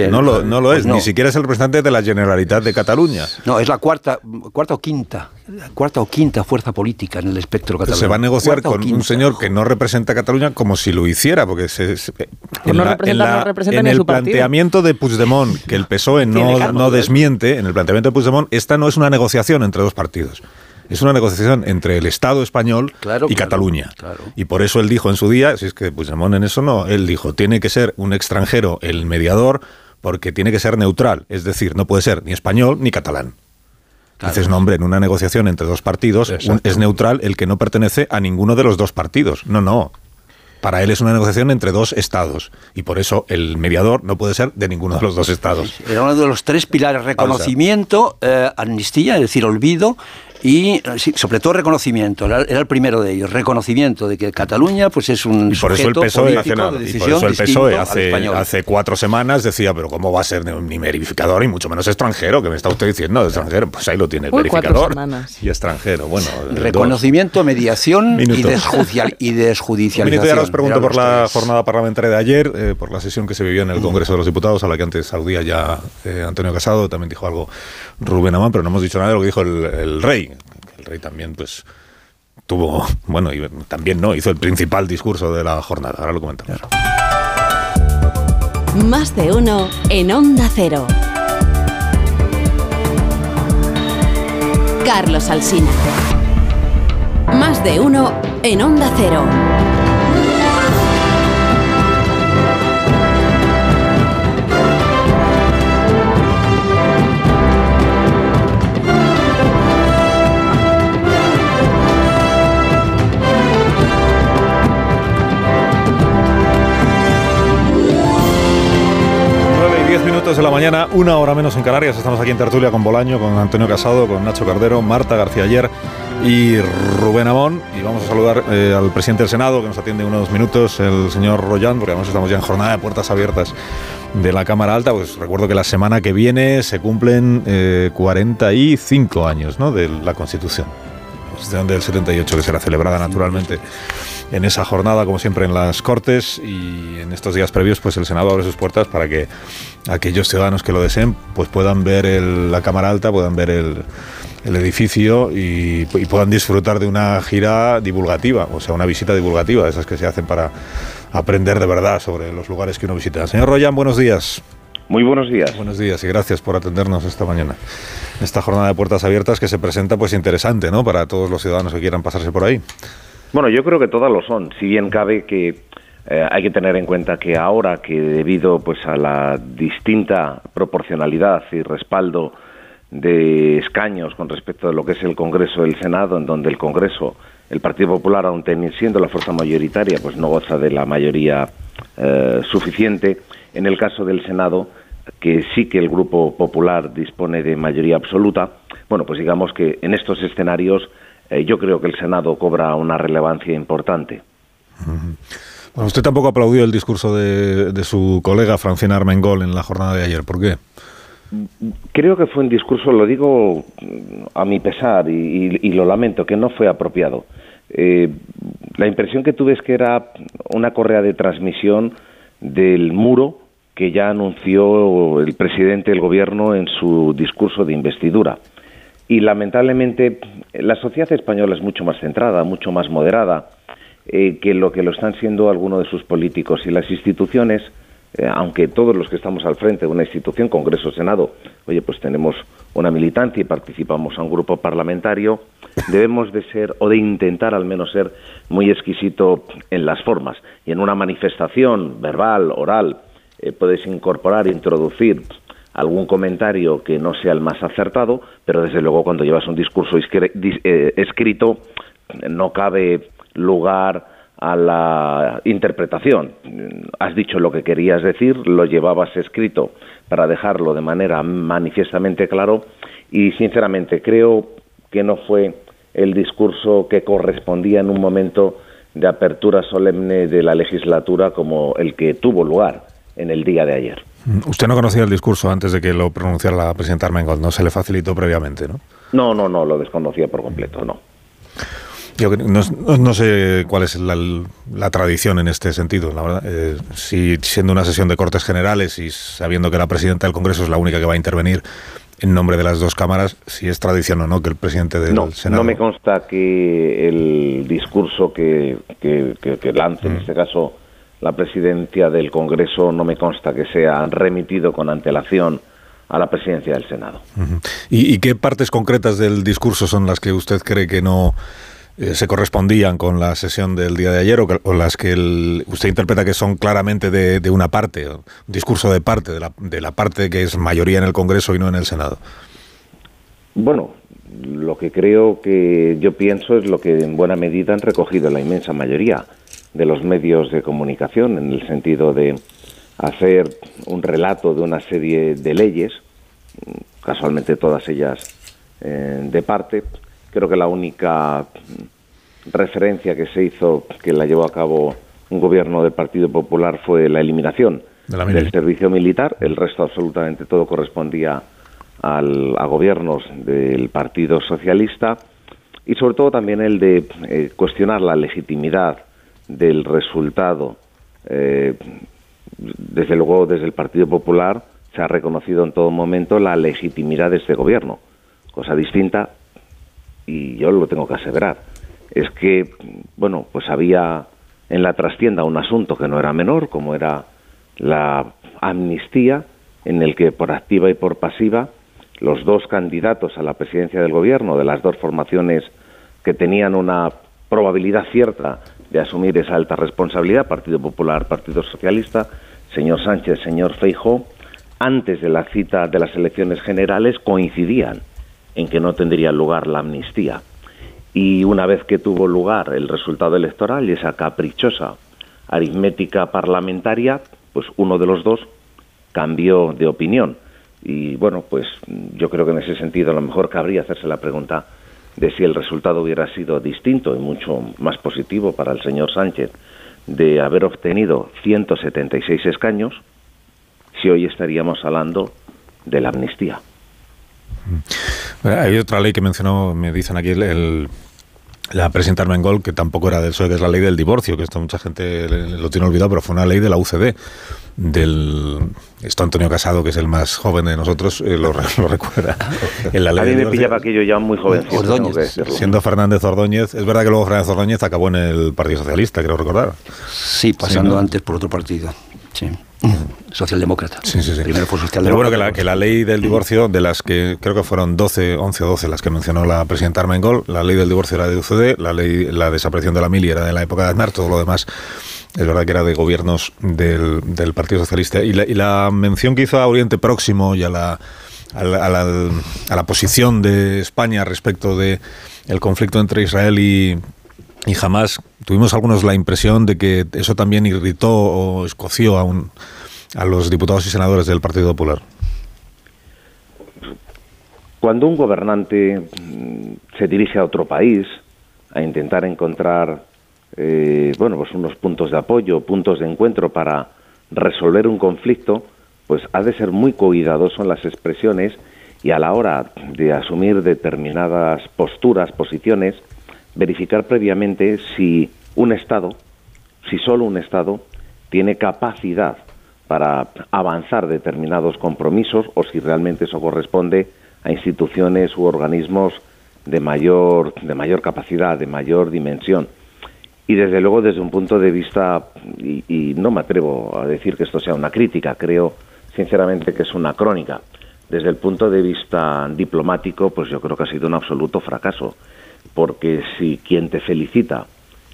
S1: no, lo, no lo es, ni siquiera es el representante de la Generalitat de Cataluña.
S11: No, es la cuarta, cuarta o quinta, cuarta o quinta fuerza política en el espectro catalán.
S1: Se va a negociar con un señor que no representa a Cataluña como si lo hiciera, porque se,
S13: en, en,
S1: el planteamiento de Puigdemont, que el PSOE no, no desmiente, en el planteamiento de Puigdemont, esta no es una negociación entre dos partidos es una negociación entre el Estado español y Cataluña. Y por eso él dijo en su día, si es que Puigdemont en eso no, él dijo, tiene que ser un extranjero el mediador porque tiene que ser neutral, es decir, no puede ser ni español ni catalán. Dices, no, hombre, en una negociación entre dos partidos es neutral el que no pertenece a ninguno de los dos partidos. No, no. Para él es una negociación entre dos estados y por eso el mediador no puede ser de ninguno de los dos estados.
S11: Era uno de los tres pilares, reconocimiento, eh, amnistía, es decir, olvido, y sobre todo reconocimiento, era, el primero de ellos, reconocimiento de que Cataluña pues es un
S1: y por eso el PSOE, nacional, y por eso el PSOE hace, hace cuatro semanas decía, pero ¿cómo va a ser ni verificador y mucho menos extranjero? que me está usted diciendo? extranjero, pues ahí lo tiene, el verificador y extranjero. Bueno,
S11: reconocimiento, mediación y, desjudicial, y desjudicialización.
S1: ya os pregunto por la jornada parlamentaria de ayer, eh, por la sesión que se vivió en el Congreso de los Diputados, a la que antes aludía ya eh, Antonio Casado, también dijo algo Rubén Amán, pero no hemos dicho nada de lo que dijo el rey el rey también, pues, tuvo, bueno, y también no, hizo el principal discurso de la jornada. Ahora lo comentamos.
S17: Más de uno en Onda Cero. Carlos Alsina. Más de uno en Onda Cero.
S1: Minutos de la mañana, una hora menos en Canarias. Estamos aquí en Tertulia con Bolaño, con Antonio Casado, con Nacho Cardero, Marta García Ayer y Rubén Amón. Y vamos a saludar eh, al presidente del Senado, que nos atiende unos minutos, el señor Royan, porque además estamos ya en jornada de puertas abiertas de la Cámara Alta. Pues recuerdo que la semana que viene se cumplen 45 eh, años ¿no? de la Constitución. La Constitución del 78, que será celebrada naturalmente en esa jornada, como siempre, en las Cortes y en estos días previos, pues el Senado abre sus puertas para que aquellos ciudadanos que lo deseen, pues puedan ver la Cámara Alta, puedan ver el, edificio y, puedan disfrutar de una gira divulgativa, o sea, una visita divulgativa, de esas que se hacen para aprender de verdad sobre los lugares que uno visita. Señor Royan, buenos días.
S18: Muy buenos días.
S1: Buenos días y gracias por atendernos esta mañana. Esta jornada de puertas abiertas que se presenta pues interesante, ¿no? Para todos los ciudadanos que quieran pasarse por ahí.
S18: Bueno, yo creo que todas lo son, si bien cabe que eh, hay que tener en cuenta que ahora que debido pues a la distinta proporcionalidad y respaldo de escaños con respecto a lo que es el Congreso del Senado, en donde el Congreso, el Partido Popular, aun siendo la fuerza mayoritaria, pues no goza de la mayoría eh, suficiente. En el caso del Senado, que sí que el Grupo Popular dispone de mayoría absoluta, bueno, pues digamos que en estos escenarios eh, yo creo que el Senado cobra una relevancia importante.
S1: Usted tampoco aplaudió el discurso de, su colega Francina Armengol en la jornada de ayer. ¿Por qué?
S18: Creo que fue un discurso, lo digo a mi pesar y, lo lamento, que no fue apropiado. Eh, la impresión que tuve es que era una correa de transmisión del muro que ya anunció el presidente del gobierno en su discurso de investidura y lamentablemente la sociedad española es mucho más centrada, mucho más moderada eh, que lo que lo están siendo algunos de sus políticos. Y las instituciones, eh, aunque todos los que estamos al frente de una institución, Congreso, Senado, oye, pues tenemos una militancia y participamos a un grupo parlamentario, debemos de ser o de intentar al menos ser muy exquisito en las formas. Y en una manifestación verbal, oral, eh, puedes incorporar, introducir algún comentario que no sea el más acertado, pero desde luego cuando llevas un discurso escrito no cabe lugar a la interpretación. Has dicho lo que querías decir, lo llevabas escrito para dejarlo de manera manifiestamente claro y sinceramente creo que no fue el discurso que correspondía en un momento de apertura solemne de la legislatura como el que tuvo lugar en el día de ayer.
S1: Usted no conocía el discurso antes de que lo pronunciara la presidenta Armengol, no se le facilitó previamente, ¿no?
S18: No, no, no, lo desconocía por completo, no.
S1: Yo no, sé cuál es la, tradición en este sentido, la verdad. Eh, si siendo una sesión de Cortes Generales y sabiendo que la presidenta del Congreso es la única que va a intervenir en nombre de las dos cámaras, si es tradición o no que el presidente del Senado...
S18: No me consta que el discurso que, que, lance, en mm. este caso la presidencia del Congreso no me consta que sea remitido con antelación a la presidencia del Senado.
S1: ¿Y, qué partes concretas del discurso son las que usted cree que no eh, se correspondían con la sesión del día de ayer o, las que usted interpreta que son claramente de, una parte, un discurso de parte, de la, de la parte que es mayoría en el Congreso y no en el Senado?
S18: Bueno, lo que creo que yo pienso es lo que en buena medida han recogido la inmensa mayoría de los medios de comunicación, en el sentido de hacer un relato de una serie de leyes, casualmente todas ellas eh, de parte. Creo que la única referencia que se hizo, que la llevó a cabo un gobierno del Partido Popular, fue la eliminación del servicio militar. El resto, absolutamente todo, correspondía al, a gobiernos del Partido Socialista y sobre todo también el de eh, cuestionar la legitimidad del resultado. Eh, desde luego, desde el Partido Popular se ha reconocido en todo momento la legitimidad de este gobierno, cosa distinta, y yo lo tengo que aseverar, es que, bueno, pues había en la trastienda un asunto que no era menor, como era la amnistía, en el que por activa y por pasiva los dos candidatos a la presidencia del gobierno de las dos formaciones que tenían una probabilidad cierta de asumir esa alta responsabilidad, Partido Popular, Partido Socialista, señor Sánchez, señor Feijó, antes de la cita de las elecciones generales coincidían en que no tendría lugar la amnistía. Y una vez que tuvo lugar el resultado electoral y esa caprichosa aritmética parlamentaria, pues uno de los dos cambió de opinión. Y bueno, pues yo creo que en ese sentido a lo mejor cabría hacerse la pregunta de si el resultado hubiera sido distinto y mucho más positivo para el señor Sánchez de haber obtenido 176 escaños, si hoy estaríamos hablando de la amnistía.
S1: Hay otra ley que mencionó, me dicen aquí, el, la presidenta Armengol, que tampoco era del PSOE, que es la ley del divorcio, que esto mucha gente lo tiene olvidado, pero fue una ley de la UCD. Del, esto Antonio Casado, que es el más joven de nosotros, eh, lo, recuerda.
S18: En la ley a mí me pillaba aquello ya muy joven.
S1: Siendo Fernández Ordóñez, es verdad que luego Fernández Ordóñez acabó en el Partido Socialista, creo recordar.
S11: Sí, pasando antes por otro partido. Sí. Socialdemócrata.
S1: Sí, sí, sí.
S11: Primero fue socialdemócrata.
S1: Pero bueno, que la, que la ley del divorcio, de las que creo que fueron 12, 11 o 12 las que mencionó la presidenta Armengol, la ley del divorcio era de UCD, la ley la desaparición de la mili era de la época de Aznar, todo lo demás es verdad que era de gobiernos del, del Partido Socialista. Y la, y la, mención que hizo a Oriente Próximo y a la, a la, a la, posición de España respecto de el conflicto entre Israel y, y jamás tuvimos algunos la impresión de que eso también irritó o escoció a, un, a los diputados y senadores del Partido Popular.
S18: Cuando un gobernante mm, se dirige a otro país a intentar encontrar eh, bueno, pues unos puntos de apoyo, puntos de encuentro para resolver un conflicto, pues ha de ser muy cuidadoso en las expresiones y a la hora de asumir determinadas posturas, posiciones, verificar previamente si un Estado, si solo un Estado, tiene capacidad para avanzar determinados compromisos o si realmente eso corresponde a instituciones u organismos de mayor, de mayor capacidad, de mayor dimensión. Y desde luego desde un punto de vista, y, y no me atrevo a decir que esto sea una crítica, creo sinceramente que es una crónica. Desde el punto de vista diplomático, pues yo creo que ha sido un absoluto fracaso porque si quien te felicita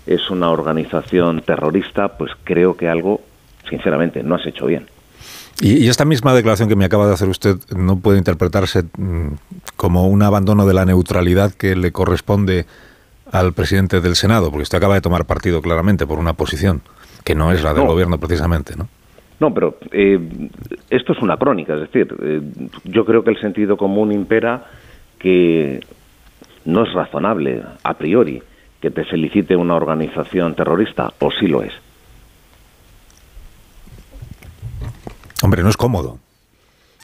S18: es una organización terrorista, pues creo que algo, sinceramente, no has hecho bien.
S1: Y, esta misma declaración que me acaba de hacer usted no puede interpretarse mm, como un abandono de la neutralidad que le corresponde al presidente del Senado, porque usted acaba de tomar partido claramente por una posición que no es la del gobierno precisamente, ¿no?
S18: No, pero eh, esto es una crónica, es decir, eh, yo creo que el sentido común impera que no es razonable a priori que te felicite una organización terrorista, o sí lo es.
S1: Hombre, no es cómodo.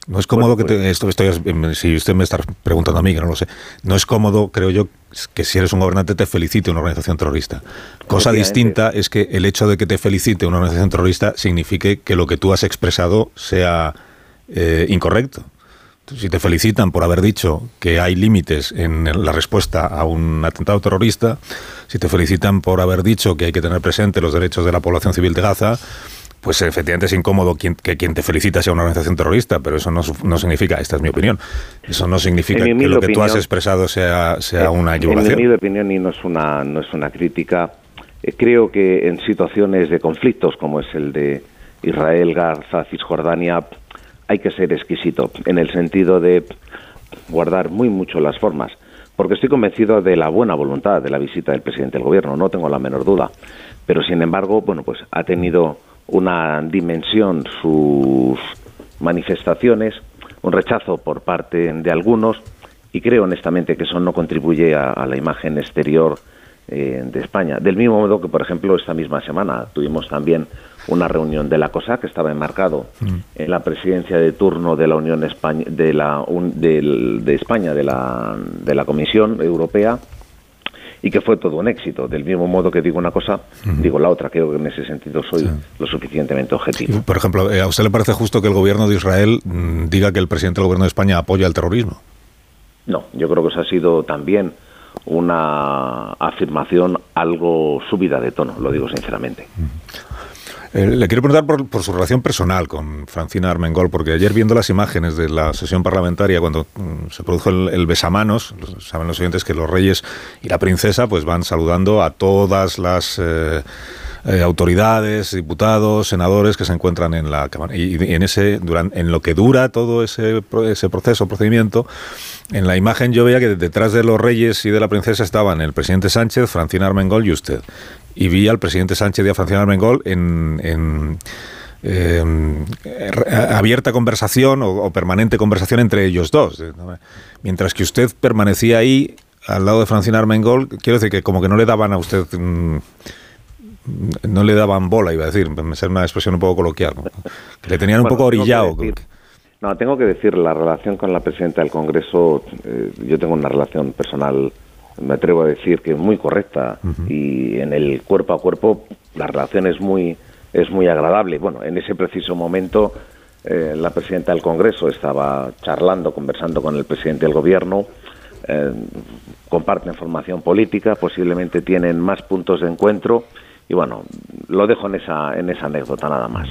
S1: No es cómodo que te, pues- esto estoy si usted me está preguntando a mí que no lo sé. No es cómodo, creo yo, que si eres un gobernante te felicite una organización terrorista. Cosa distinta es que el hecho de que te felicite una organización terrorista signifique que lo que tú has expresado sea eh, incorrecto. Si te felicitan por haber dicho que hay límites en la respuesta a un atentado terrorista, si te felicitan por haber dicho que hay que tener presente los derechos de la población civil de Gaza, pues efectivamente es incómodo que quien te felicita sea una organización terrorista, pero eso no, significa, esta es mi opinión, eso no significa que lo que tú has expresado sea, sea una equivocación.
S18: En mi opinión, y no es una, no es una crítica, eh, creo que en situaciones de conflictos como es el de Israel, Gaza, Cisjordania, hay que ser exquisito en el sentido de guardar muy mucho las formas, porque estoy convencido de la buena voluntad de la visita del presidente del gobierno, no tengo la menor duda, pero sin embargo, bueno, pues ha tenido una dimensión sus manifestaciones, un rechazo por parte de algunos y creo honestamente que eso no contribuye a, la imagen exterior eh, de España. Del mismo modo que, por ejemplo, esta misma semana tuvimos también una reunión de la COSAC que estaba enmarcado mm. en la presidencia de turno de la Unión España, de, la, de, España de la, de la Comisión Europea y que fue todo un éxito. Del mismo modo que digo una cosa, digo la otra. Creo que en ese sentido soy lo suficientemente objetivo.
S1: Por ejemplo, eh, ¿a usted le parece justo que el gobierno de Israel mm, diga que el presidente del gobierno de España apoya el terrorismo?
S18: No, yo creo que eso ha sido también una afirmación algo subida de tono, lo digo sinceramente.
S1: Eh, le quiero preguntar por, su relación personal con Francina Armengol, porque ayer viendo las imágenes de la sesión parlamentaria, cuando mm, se produjo el, besamanos, saben los oyentes que los reyes y la princesa pues van saludando a todas las... Eh, eh, autoridades, diputados, senadores que se encuentran en la Cámara. Y, en, ese, durante, en lo que dura todo ese, ese proceso, procedimiento, en la imagen yo veía que detrás de los reyes y de la princesa estaban el presidente Sánchez, Francina Armengol y usted y vi al presidente Sánchez y a Francina Armengol en, eh, abierta conversación o, permanente conversación entre ellos dos. Mientras que usted permanecía ahí al lado de Francina Armengol, quiero decir que como que no le daban a usted... Mm, no le daban bola, iba a decir, ser una expresión un poco coloquial, que le tenían un poco orillado.
S18: no, tengo que decir, la relación con la presidenta del Congreso, eh, yo tengo una relación personal, me atrevo a decir que muy correcta, y en el cuerpo a cuerpo la relación es muy, es muy agradable. Bueno, en ese preciso momento eh, la presidenta del Congreso estaba charlando, conversando con el presidente del Gobierno, eh, comparten formación política, posiblemente tienen más puntos de encuentro y bueno, lo dejo en esa, en esa anécdota nada más.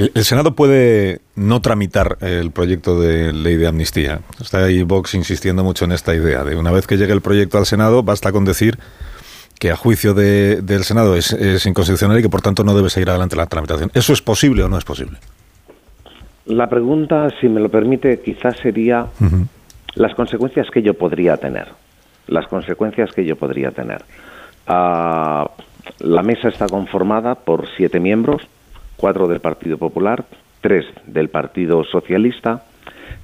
S1: El, Senado puede no tramitar el proyecto de ley de amnistía. Está ahí Vox insistiendo mucho en esta idea de una vez que llegue el proyecto al Senado, basta con decir que a juicio del Senado es, inconstitucional y que por tanto no debe seguir adelante la tramitación. ¿Eso es posible o no es posible?
S18: La pregunta, si me lo permite, quizás sería las consecuencias que yo podría tener. Las consecuencias que yo podría tener. Ah, la mesa está conformada por siete miembros, cuatro del Partido Popular, tres del Partido Socialista,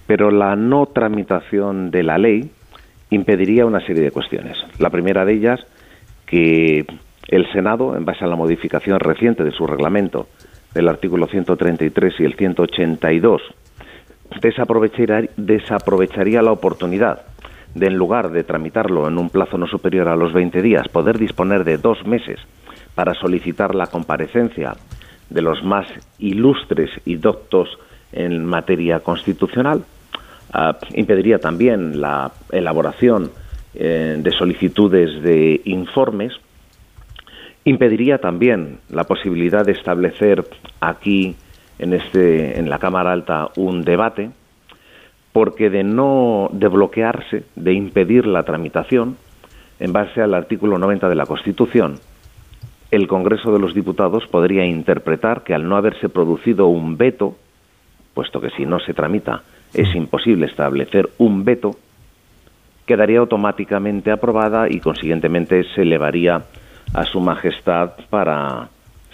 S18: pero la no tramitación de la ley impediría una serie de cuestiones. La primera de ellas que el Senado, en base a la modificación reciente de su reglamento del artículo 133 y el 182, desaprovecharía, desaprovecharía la oportunidad de, en lugar de tramitarlo en un plazo no superior a los 20 días, poder disponer de dos meses para solicitar la comparecencia de los más ilustres y doctos en materia constitucional, ah, impediría también la elaboración eh, de solicitudes de informes, impediría también la posibilidad de establecer aquí en este en la Cámara Alta un debate porque de no de bloquearse, de impedir la tramitación en base al artículo 90 de la Constitución, el Congreso de los Diputados podría interpretar que al no haberse producido un veto, puesto que si no se tramita es imposible establecer un veto, quedaría automáticamente aprobada y consiguientemente se elevaría a su majestad para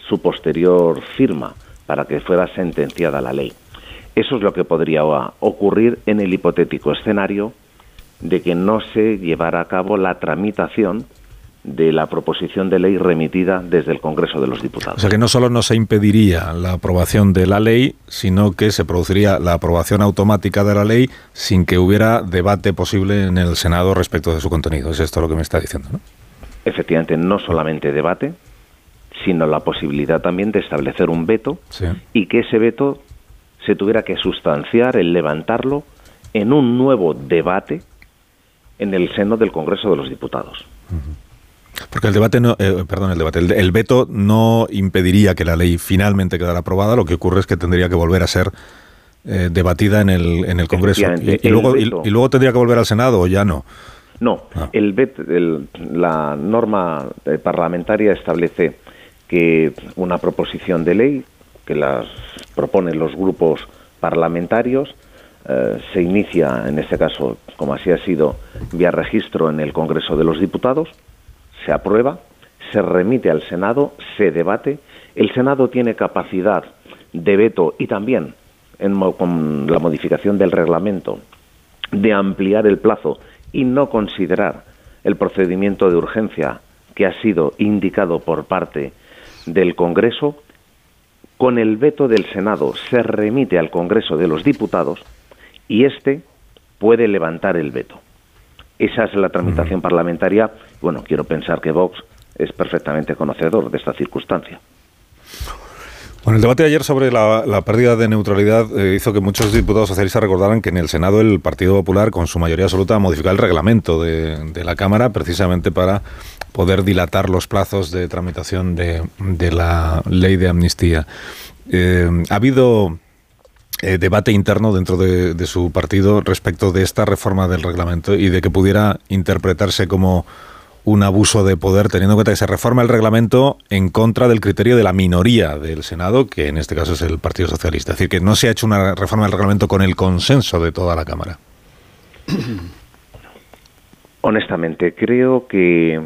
S18: su posterior firma, para que fuera sentenciada la ley. Eso es lo que podría ocurrir en el hipotético escenario de que no se llevara a cabo la tramitación de la proposición de ley remitida desde el Congreso de los Diputados.
S1: O sea que no solo no se impediría la aprobación de la ley, sino que se produciría la aprobación automática de la ley sin que hubiera debate posible en el Senado respecto de su contenido. Es esto lo que me está diciendo, ¿no?
S18: Efectivamente, no solamente debate, sino la posibilidad también de establecer un veto y que ese veto se tuviera que sustanciar, el levantarlo en un nuevo debate en el seno del Congreso de los Diputados.
S1: Porque el debate, no, eh, perdón, el debate, el, veto no impediría que la ley finalmente quedara aprobada. Lo que ocurre es que tendría que volver a ser eh, debatida en el, en el Congreso. Y, luego, y, luego tendría que volver al Senado o ya no.
S18: No, ah. el, veto, la norma eh, parlamentaria establece que una proposición de ley que las proponen los grupos parlamentarios se inicia, en este caso, como así ha sido, vía registro en el Congreso de los Diputados se aprueba, se remite al Senado, se debate. El Senado tiene capacidad de veto y también, con la modificación del reglamento, de ampliar el plazo y no considerar el procedimiento de urgencia que ha sido indicado por parte del Congreso, con el veto del Senado se remite al Congreso de los Diputados y éste puede levantar el veto. Esa es la tramitación parlamentaria. Bueno, quiero pensar que Vox es perfectamente conocedor de esta circunstancia.
S1: Bueno, el debate de ayer sobre la, pérdida de neutralidad eh, hizo que muchos diputados socialistas recordaran que en el Senado el Partido Popular, con su mayoría absoluta, modificó el reglamento de, la Cámara precisamente para poder dilatar los plazos de tramitación de, la ley de amnistía. Eh, ha habido eh, debate interno dentro de, su partido respecto de esta reforma del reglamento y de que pudiera interpretarse como un abuso de poder, teniendo en cuenta que se reforma el reglamento en contra del criterio de la minoría del Senado, que en este caso es el Partido Socialista. Es decir, que no se ha hecho una reforma del reglamento con el consenso de toda la Cámara.
S18: Honestamente, creo que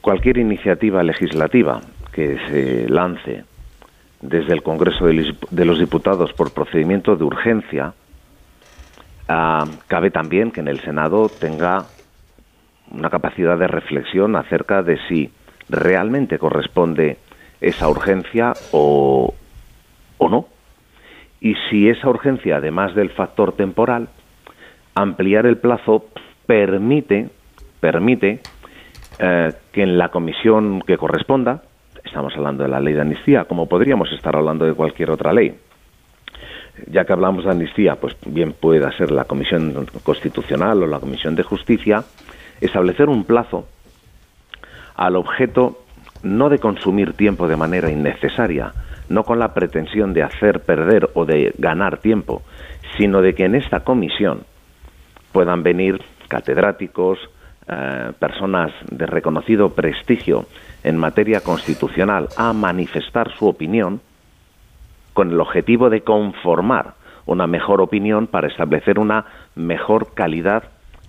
S18: cualquier iniciativa legislativa que se lance desde el Congreso de los Diputados por procedimiento de urgencia, ah, cabe también que en el Senado tenga una capacidad de reflexión acerca de si realmente corresponde esa urgencia o, o no. Y si esa urgencia, además del factor temporal, ampliar el plazo permite, permite eh, que en la comisión que corresponda, estamos hablando de la ley de amnistía, como podríamos estar hablando de cualquier otra ley, ya que hablamos de amnistía, pues bien pueda ser la Comisión Constitucional o la Comisión de Justicia, establecer un plazo al objeto no de consumir tiempo de manera innecesaria, no con la pretensión de hacer perder o de ganar tiempo, sino de que en esta comisión puedan venir catedráticos, eh, personas de reconocido prestigio en materia constitucional a manifestar su opinión con el objetivo de conformar una mejor opinión para establecer una mejor calidad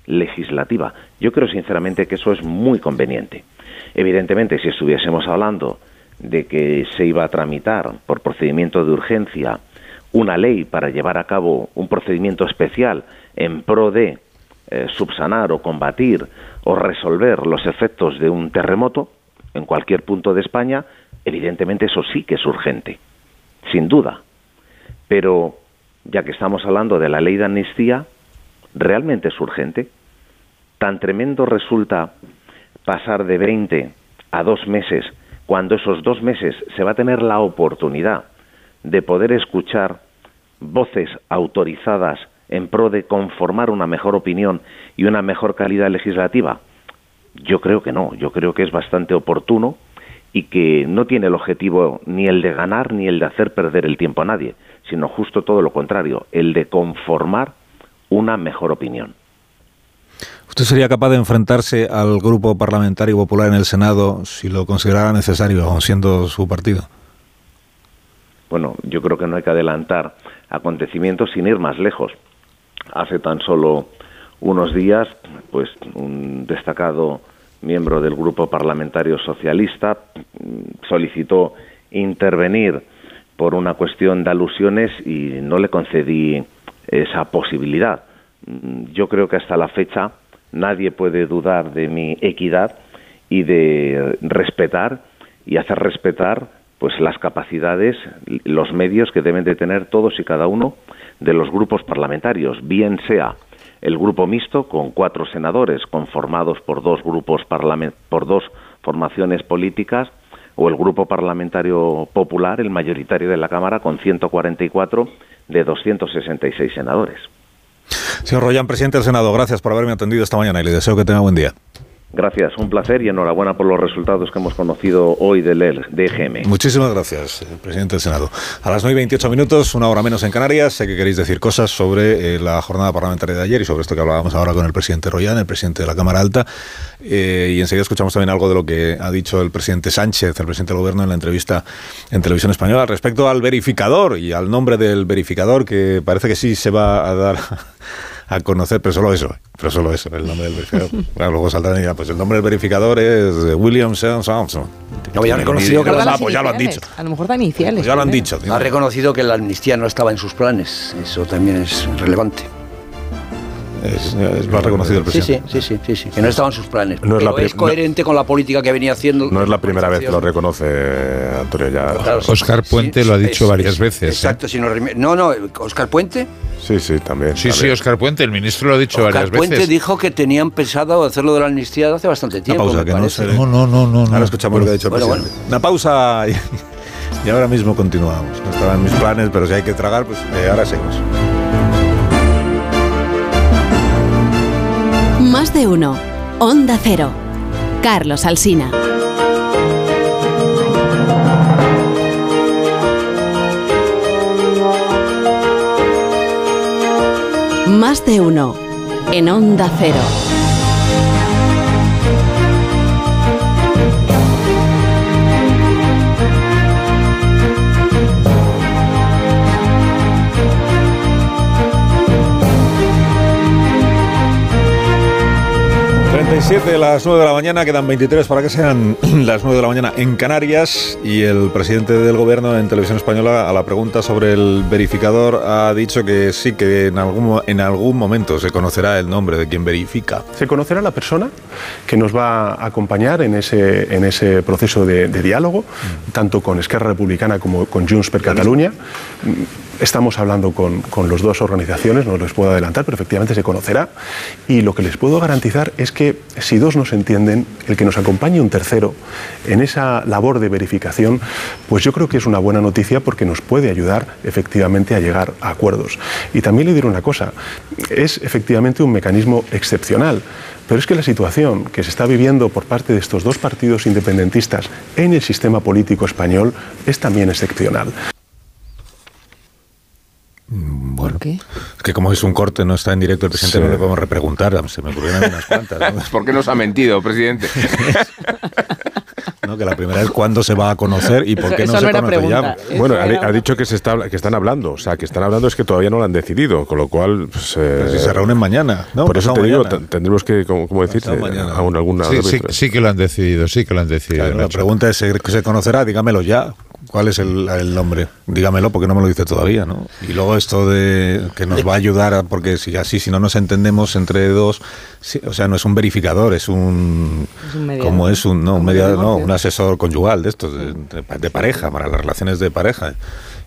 S18: legislativa. Yo creo sinceramente que eso es muy conveniente. Evidentemente, si estuviésemos hablando de que se iba a tramitar por procedimiento de urgencia una ley para llevar a cabo un procedimiento especial en pro de eh, subsanar o combatir o resolver los efectos de un terremoto en cualquier punto de España, evidentemente eso sí que es urgente, sin duda. Pero ya que estamos hablando de la ley de amnistía, ¿realmente es urgente? ¿Tan tremendo resulta pasar de 20 a dos meses, cuando esos dos meses se va a tener la oportunidad de poder escuchar voces autorizadas en pro de conformar una mejor opinión y una mejor calidad legislativa? Yo creo que no, yo creo que es bastante oportuno y que no tiene el objetivo ni el de ganar ni el de hacer perder el tiempo a nadie, sino justo todo lo contrario, el de conformar una mejor opinión.
S1: ¿Usted sería capaz de enfrentarse al grupo parlamentario popular en el Senado si lo considerara necesario, aun siendo su partido?
S18: Bueno, yo creo que no hay que adelantar acontecimientos sin ir más lejos. Hace tan solo unos días, pues un destacado miembro del grupo parlamentario socialista solicitó intervenir por una cuestión de alusiones y no le concedí esa posibilidad. Yo creo que hasta la fecha nadie puede dudar de mi equidad y de respetar y hacer respetar pues las capacidades, los medios que deben de tener todos y cada uno de los grupos parlamentarios, bien sea el grupo mixto con cuatro senadores conformados por dos grupos por dos formaciones políticas o el grupo parlamentario popular, el mayoritario de la Cámara con 144 de 266 senadores.
S1: Señor Royan, presidente del Senado, gracias por haberme atendido esta mañana y le deseo que tenga buen día.
S18: Gracias, un placer y enhorabuena por los resultados que hemos conocido hoy del EGM.
S1: Muchísimas gracias, eh, presidente del Senado. A las 9 y 28 minutos, una hora menos en Canarias, sé que queréis decir cosas sobre eh, la jornada parlamentaria de ayer y sobre esto que hablábamos ahora con el presidente Royan, el presidente de la Cámara Alta. Eh, y enseguida escuchamos también algo de lo que ha dicho el presidente Sánchez, el presidente del Gobierno, en la entrevista en Televisión Española respecto al verificador y al nombre del verificador, que parece que sí se va a dar a conocer, pero solo eso, pero solo eso, el nombre del verificador. Bueno, luego saltarán y dirán, pues el nombre del verificador es William Samson.
S11: No, ya, reconocido que
S1: ah, pues ya lo han dicho.
S13: A lo mejor da iniciales.
S1: Pues ya lo han dicho.
S11: Ha reconocido que la amnistía no estaba en sus planes. Eso también es relevante.
S1: Es, lo ha reconocido el presidente.
S11: Sí, sí, sí, sí, que no estaban sus planes. No es, coherente con la política que venía haciendo.
S16: No es la primera vez que lo reconoce Antonio ya.
S15: Oscar Puente lo ha dicho varias veces. ¿eh?
S11: Exacto, si no, no, no, Oscar Puente.
S16: Sí, sí, también.
S15: Sí, sí, Oscar Puente, el ministro lo ha dicho varias
S11: veces.
S15: Oscar
S11: Puente dijo que tenían pensado hacerlo de la amnistía hace bastante tiempo.
S1: Una pausa, que no, sé. no, no, no, no. Ahora escuchamos lo que ha dicho el presidente. Una pausa y, y, ahora mismo continuamos. No estaban mis planes, pero si hay que tragar, pues eh, ahora seguimos.
S17: De uno. Onda Cero. Carlos Alsina. Más de uno. En Onda Cero.
S1: 36 7, las 9 de la mañana, quedan 23 para que sean las 9 de la mañana en Canarias y el presidente del gobierno en televisión española a la pregunta sobre el verificador ha dicho que sí, que en algún, en algún momento se conocerá el nombre de quien verifica.
S19: Se conocerá la persona que nos va a acompañar en ese, en ese proceso de, de diálogo, tanto con Esquerra Republicana como con Junts per Catalunya. Estamos hablando con, con las dos organizaciones, no les puedo adelantar, pero efectivamente se conocerá. Y lo que les puedo garantizar es que si dos nos entienden, el que nos acompañe un tercero en esa labor de verificación, pues yo creo que es una buena noticia porque nos puede ayudar efectivamente a llegar a acuerdos. Y también le diré una cosa, es efectivamente un mecanismo excepcional. Pero es que la situación que se está viviendo por parte de estos dos partidos independentistas en el sistema político español es también excepcional.
S1: Bueno, Es que como es un corte, no está en directo el presidente,
S14: Sí.
S1: no le podemos repreguntar. Se me ocurrieron unas cuantas. ¿no?
S14: ¿Por qué nos ha mentido, presidente?
S1: ¿no? Que la primera es cuándo se va a conocer y por qué no se conoce ya.
S16: Bueno, ha, di- ha dicho que se está que están hablando, o sea, que están hablando es que todavía no lo han decidido, con lo cual pues, eh,
S1: si se reúnen mañana, ¿no?
S16: Por eso te digo,
S1: mañana.
S16: ten- tendremos que, como, como decir, eh,
S1: mañana.
S16: aún alguna
S12: Sí, sí, sí que lo han decidido, sí que lo han decidido.
S1: Claro, la pregunta es, ¿se se conocerá? Dígamelo ya. ¿Cuál es el, el nombre? Dígamelo porque no me lo dice todavía, ¿no? Y luego esto de que nos va a ayudar, a- porque si así, si no nos entendemos entre dos, sí, o sea, no es un verificador, es un...
S13: Es un mediador.
S1: como es un, no, un mediador, no, un asesor conyugal de estos, de, de- de pareja, para las relaciones de pareja.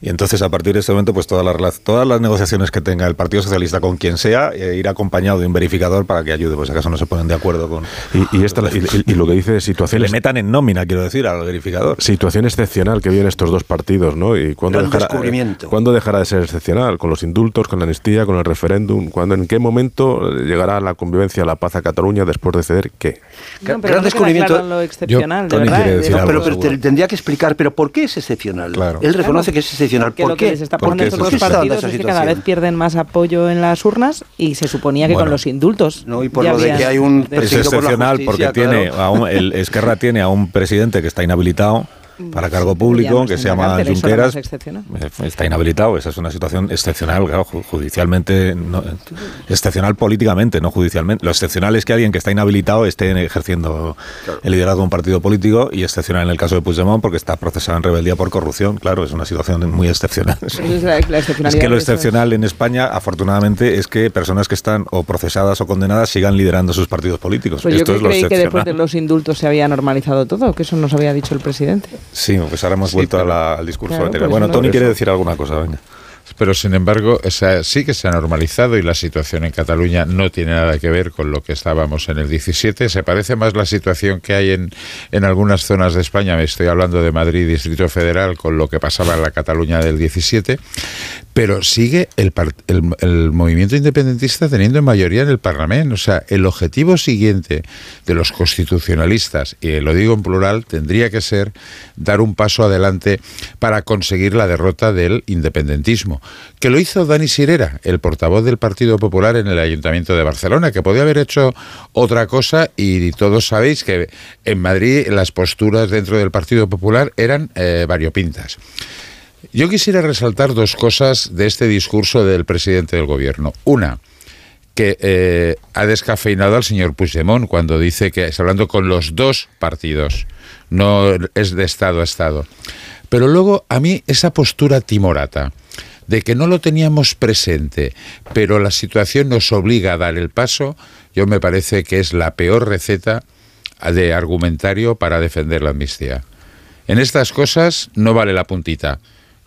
S1: Y entonces a partir de este momento, pues todas las, todas las negociaciones que tenga el Partido Socialista con quien sea, eh, ir acompañado de un verificador para que ayude, pues si acaso no se ponen de acuerdo con...
S16: Y, y esta, y, lo que dice de situaciones
S1: le metan en nómina, quiero decir, al verificador.
S16: situación excepcional que viven estos dos partidos, ¿no? Y cuándo
S11: Gran
S16: dejará,
S11: descubrimiento.
S16: ¿cuándo dejará de ser excepcional? ¿Con los indultos, con la amnistía, con el referéndum? ¿Cuándo, ¿En qué momento llegará la convivencia, la paz a Cataluña después de ceder qué?
S13: No, pero
S11: Gran
S13: no
S11: descubrimiento.
S13: claro lo excepcional, de
S1: Tony
S13: verdad.
S1: quiere
S13: de-
S1: decir
S11: No,
S1: algo,
S11: pero, te- tendría que explicar, pero ¿por qué es excepcional?
S1: Claro.
S11: Él reconoce
S13: Claro.
S11: que es excepcional.
S13: Que
S11: ¿Por
S13: lo que
S11: qué?
S13: les está
S1: ¿Por
S13: poniendo
S1: qué
S13: estos
S1: es
S13: dos
S11: excepcional?
S13: partidos
S11: Esa
S13: es que cada vez pierden más apoyo en las urnas y se suponía que
S1: Bueno.
S13: con los indultos.
S11: No, y por
S13: ya
S11: lo de que hay un
S1: Es
S11: por
S1: excepcional porque tiene
S11: claro.
S1: a un- el Esquerra tiene a un presidente que está inhabilitado para cargo público, que se llama Junqueras.
S13: más excepcional.
S1: Eh, Está inhabilitado, esa es una situación excepcional, claro, ju- judicialmente, no, excepcional políticamente, no judicialmente. Lo excepcional es que alguien que está inhabilitado esté ejerciendo el liderazgo de un partido político y excepcional en el caso de Puigdemont porque está procesado en rebeldía por corrupción, claro, es una situación muy excepcional.
S13: Esa es la- la
S1: Es que lo
S13: eso es-
S1: excepcional en España, afortunadamente, es que personas que están o procesadas o condenadas sigan liderando sus partidos políticos.
S13: Pues yo
S1: Esto
S13: que
S1: es lo
S13: creí que después
S1: excepcional.
S13: de los indultos se había normalizado todo, que eso nos había dicho el presidente.
S1: Sí, pues ahora hemos vuelto a la- al discurso
S13: Claro,
S1: anterior.
S13: pues
S1: Bueno,
S13: no-
S1: Tony
S13: por
S1: quiere decir alguna cosa, venga.
S12: Pero sin embargo, sí que se ha normalizado y la situación en Cataluña no tiene nada que ver con lo que estábamos en el 17. Se parece más la situación que hay en, en algunas zonas de España, me estoy hablando de Madrid, Distrito Federal, con lo que pasaba en la Cataluña del 17. Pero sigue el, el, el movimiento independentista teniendo mayoría en el Parlamento. O sea, el objetivo siguiente de los constitucionalistas, y lo digo en plural, tendría que ser dar un paso adelante para conseguir la derrota del independentismo. Que lo hizo Dani Sirera, el portavoz del Partido Popular en el Ayuntamiento de Barcelona, que podía haber hecho otra cosa y todos sabéis que en Madrid las posturas dentro del Partido Popular eran eh, variopintas. Yo quisiera resaltar dos cosas de este discurso del presidente del gobierno. Una, que eh, ha descafeinado al señor Puigdemont cuando dice que está hablando con los dos partidos, no es de Estado a Estado. Pero luego a mí esa postura timorata de que no lo teníamos presente, pero la situación nos obliga a dar el paso, yo me parece que es la peor receta de argumentario para defender la amnistía. En estas cosas no vale la puntita.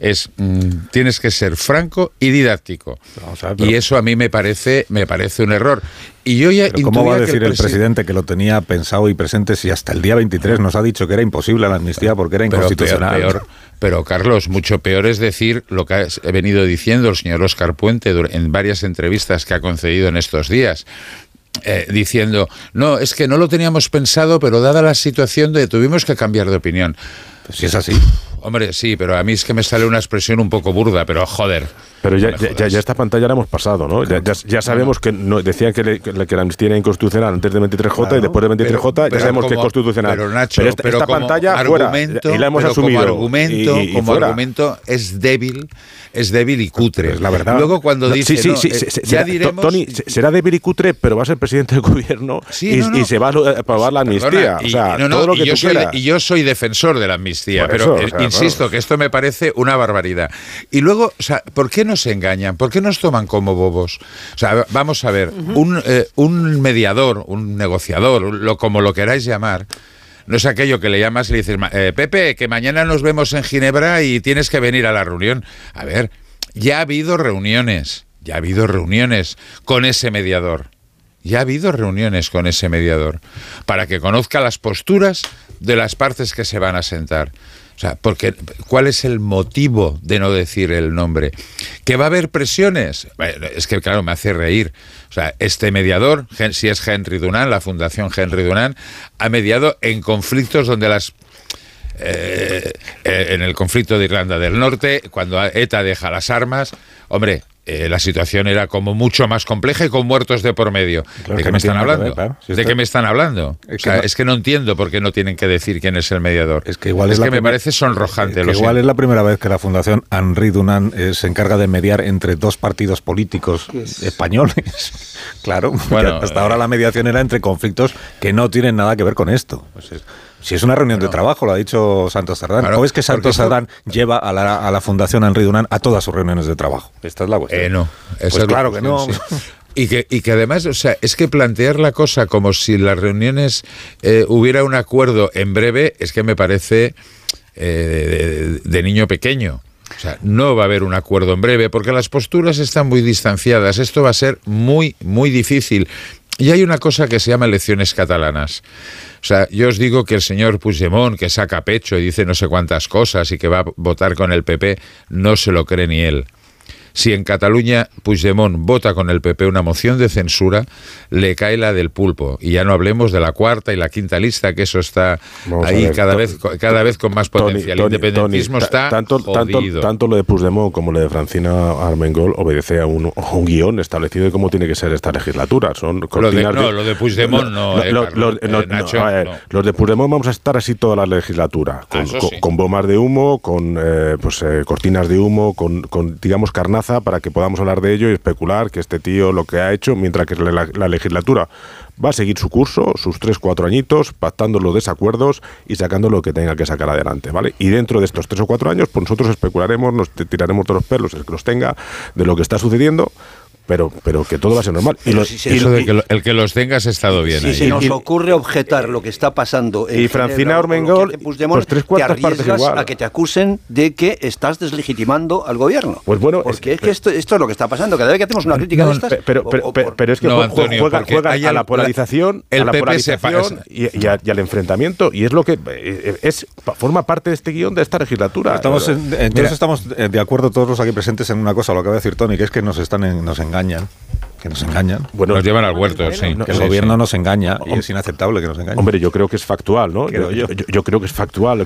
S12: Es mm, tienes que ser franco y didáctico.
S1: pero-
S12: y eso a mí me parece me parece un error. Y yo ya
S1: Pero ¿Cómo va a decir el
S12: presi-
S1: presidente que lo tenía pensado y presente si hasta el día 23 nos ha dicho que era imposible la amnistía porque era
S12: Pero
S1: inconstitucional?
S12: peor, peor. pero Carlos, mucho peor es decir lo que ha he venido diciendo el señor Oscar Puente en varias entrevistas que ha concedido en estos días. eh, diciendo, no, es que no lo teníamos pensado, pero dada la situación de tuvimos que cambiar de opinión.
S1: Pues si es así.
S12: Hombre, sí, pero a mí es que me sale una expresión un poco burda, pero joder.
S16: Pero ya, ya, ya, esta pantalla la hemos pasado, ¿no? Ya, ya, sabemos que no, decían que, le, que, la amnistía era inconstitucional antes de 23J y después de 23J ya sabemos que es constitucional.
S12: Pero Nacho,
S16: pero esta, esta pantalla
S12: argumento,
S16: fuera, y la hemos asumido.
S12: Como argumento,
S16: y, y
S12: como
S16: fuera.
S12: argumento es débil, es débil y cutre.
S16: Pues la verdad.
S12: Luego cuando
S16: No,
S12: dice,
S16: sí, sí,
S12: no,
S16: sí,
S12: eh, ya
S16: será-
S12: diremos...
S16: Tony, será débil y cutre, pero va a ser presidente del gobierno
S12: Sí,
S16: y,
S12: no, no.
S16: y se va a aprobar la amnistía.
S12: Perdona,
S16: o
S12: y-
S16: sea,
S12: y no, no,
S16: todo lo
S12: y
S16: que
S12: yo
S16: tú
S12: soy, y yo soy defensor de la amnistía,
S16: Por
S12: pero insisto que esto me parece una barbaridad. Y luego, o sea, ¿por qué nos engañan? ¿Por qué nos toman como bobos? O sea, vamos a ver, un, eh, un mediador, un negociador, lo, como lo queráis llamar, no es aquello que le llamas y le dices, "Ma- eh, Pepe, que mañana nos vemos en Ginebra y tienes que venir a la reunión. A ver, ya ha habido reuniones, ya ha habido reuniones con ese mediador. Ya ha habido reuniones con ese mediador para que conozca las posturas de las partes que se van a sentar. O sea, porque ¿cuál es el motivo de no decir el nombre? ¿Que va a haber presiones? Bueno, es que claro, me hace reír. O sea, este mediador, si es Henry Dunant, la Fundación Henry Dunant, ha mediado en conflictos donde las eh, eh, en el conflicto de Irlanda del Norte, cuando ETA deja las armas, hombre, eh, la situación era como mucho más compleja y con muertos de por medio.
S1: Claro,
S12: ¿De qué me están hablando?
S1: ver, claro. Si
S12: ¿De qué me están hablando?
S1: Es
S12: O
S1: que
S12: sea,
S1: no-
S12: es que no entiendo por qué no tienen que decir quién es el mediador.
S1: Es que igual es,
S12: es
S1: la
S12: que me parece sonrojante.
S1: que
S12: lo
S1: igual
S12: siento.
S1: es la primera vez que la Fundación Henri Dunant eh, se encarga de mediar entre dos partidos políticos españoles. claro,
S12: Bueno,
S1: hasta ahora la mediación era entre conflictos que no tienen nada que ver con esto. Pues es- si es una reunión de trabajo, lo ha dicho Santos Cerdán,
S12: Claro,
S1: o es que Santos Cerdán lleva a la, a la Fundación Henri Dunant a todas sus reuniones de trabajo. Esta es la cuestión.
S12: Eh, no.
S1: Pues
S12: es la
S1: claro que no.
S12: sí. Y que, y que además, o sea, es que plantear la cosa como si las reuniones eh, hubiera un acuerdo en breve, es que me parece eh, de, de niño pequeño. O sea, no va a haber un acuerdo en breve porque las posturas están muy distanciadas. Esto va a ser muy, muy difícil. Y hay una cosa que se llama elecciones catalanas. O sea, yo os digo que el señor Puigdemont, que saca pecho y dice no sé cuántas cosas y que va a votar con el PP, no se lo cree ni él. Si en Cataluña Puigdemont vota con el PP una moción de censura, le cae la del pulpo. Y ya no hablemos de la cuarta y la quinta lista, que eso está
S16: Vamos
S12: ahí
S16: ver,
S12: cada vez, cada vez con más
S16: Tony,
S12: potencia. el
S16: Tony,
S12: independentismo
S16: Tony,
S12: está
S16: ta- tanto, tanto,
S12: jodido.
S16: tanto lo de Puigdemont como lo de Francina Armengol obedece a un, a un guion establecido de cómo tiene que ser esta legislatura. Son
S12: Lo de,
S16: cortinas
S12: no, lo de Puigdemont no,
S16: Lo-
S12: eh,
S16: lo-
S12: Carlos,
S16: lo- no, no,
S12: Nacho,
S16: a ver,
S12: no.
S16: Los de Puigdemont vamos a estar así toda la legislatura, con,
S12: Ah,
S16: con-
S12: sí.
S16: con bombas de humo, con eh, pues, eh, cortinas de humo, con, con, digamos para que podamos hablar de ello y especular que este tío lo que ha hecho, mientras que la, la legislatura va a seguir su curso, sus tres, cuatro añitos, pactando los desacuerdos y sacando lo que tenga que sacar adelante, ¿vale? Y dentro de estos tres o cuatro años, pues nosotros especularemos, nos tiraremos todos los pelos, el que los tenga, de lo que está sucediendo, pero, pero que todo va a ser normal. Y,
S11: Pero
S16: lo-
S11: si se-
S16: y
S12: Eso
S16: lo-
S12: de que lo- el que los tengas ha estado bien.
S11: Si
S12: ahí.
S11: se nos
S16: Y-
S11: ocurre objetar lo que está pasando en
S16: y Francina
S11: Ginebra con lo que
S16: Armengol,
S11: hace Puigdemont,
S16: pues tres
S11: te
S16: cuartas partes
S11: arriesgas
S16: igual.
S11: a que te acusen de que estás deslegitimando al gobierno.
S16: Pues bueno,
S11: porque es, que esto, esto es lo que está pasando. Cada vez que hacemos una crítica
S16: No,
S11: de estas,
S16: pe- pero,
S11: o-
S16: pero, es que
S12: No, Antonio,
S16: juega, juega a la polarización,
S12: el
S16: a la
S12: PP se pa-
S16: polarización y, y a- y al enfrentamiento y es lo que eh, es forma parte de este guion de esta legislatura.
S1: Estamos en- entonces
S16: Mira,
S1: estamos eh, de acuerdo todos los aquí presentes en una cosa, lo que acaba de decir Tony, que es que nos están en- nos engañan, que nos engañan.
S16: Bueno,
S12: Nos llevan al huerto, sí.
S1: el
S12: Sí,
S1: gobierno
S12: sí.
S1: nos engaña y es inaceptable que nos engañen.
S16: Hombre, yo creo que es factual, ¿no?
S1: Creo
S16: yo,
S1: yo.
S16: yo- yo creo que es factual.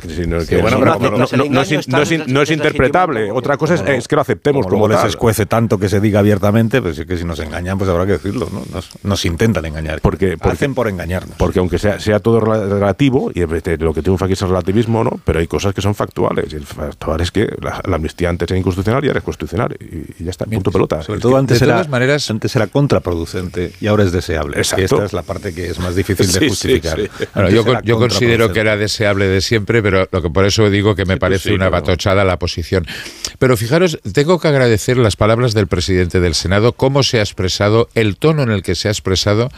S16: no- es interpretable. Otra cosa es, es que lo aceptemos
S1: como les escuece tanto que se diga abiertamente, pues es que si nos engañan, pues habrá que decirlo, ¿no? Nos, nos intentan engañar.
S16: Porque- porque-
S1: Hacen por engañarnos.
S16: Porque aunque sea, sea todo rela- relativo, y lo que triunfa aquí es el relativismo, ¿no? Pero hay cosas que son factuales. Y el factual es que la, la amnistía antes era inconstitucional y ahora es constitucional. Y, y ya está, punto pelota.
S1: Sobre todo antes
S12: de todas maneras-
S1: antes era contraproducente y ahora es deseable.
S16: Exacto.
S1: Esta es la parte que es más difícil de
S16: sí,
S1: justificar.
S16: sí.
S12: Bueno,
S1: Antes
S12: yo, yo considero que era deseable de siempre, pero lo que por eso digo que me parece
S16: sí,
S12: una
S16: claro.
S12: batochada la posición. Pero fijaros, tengo que agradecer las palabras del presidente del Senado, cómo se ha expresado, el tono en el que se ha expresado,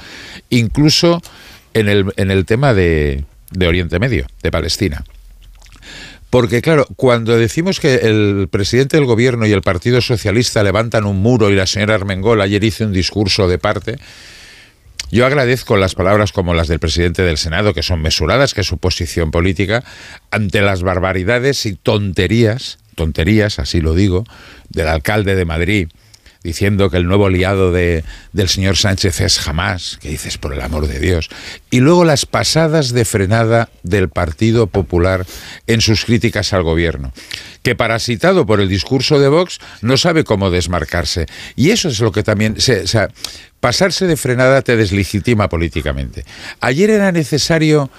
S12: incluso en el, en el tema de, de Oriente Medio, de Palestina. Porque claro, cuando decimos que el presidente del gobierno y el Partido Socialista levantan un muro y la señora Armengol ayer hizo un discurso de parte, yo agradezco las palabras como las del presidente del Senado, que son mesuradas, que es su posición política, ante las barbaridades y tonterías, tonterías, así lo digo, del alcalde de Madrid, diciendo que el nuevo aliado de, del señor Sánchez es jamás, que dices por el amor de Dios, y luego las pasadas de frenada del Partido Popular en sus críticas al gobierno, que parasitado por el discurso de Vox no sabe cómo desmarcarse. Y eso es lo que también... Se, o sea, pasarse de frenada te deslegitima políticamente. Ayer era necesario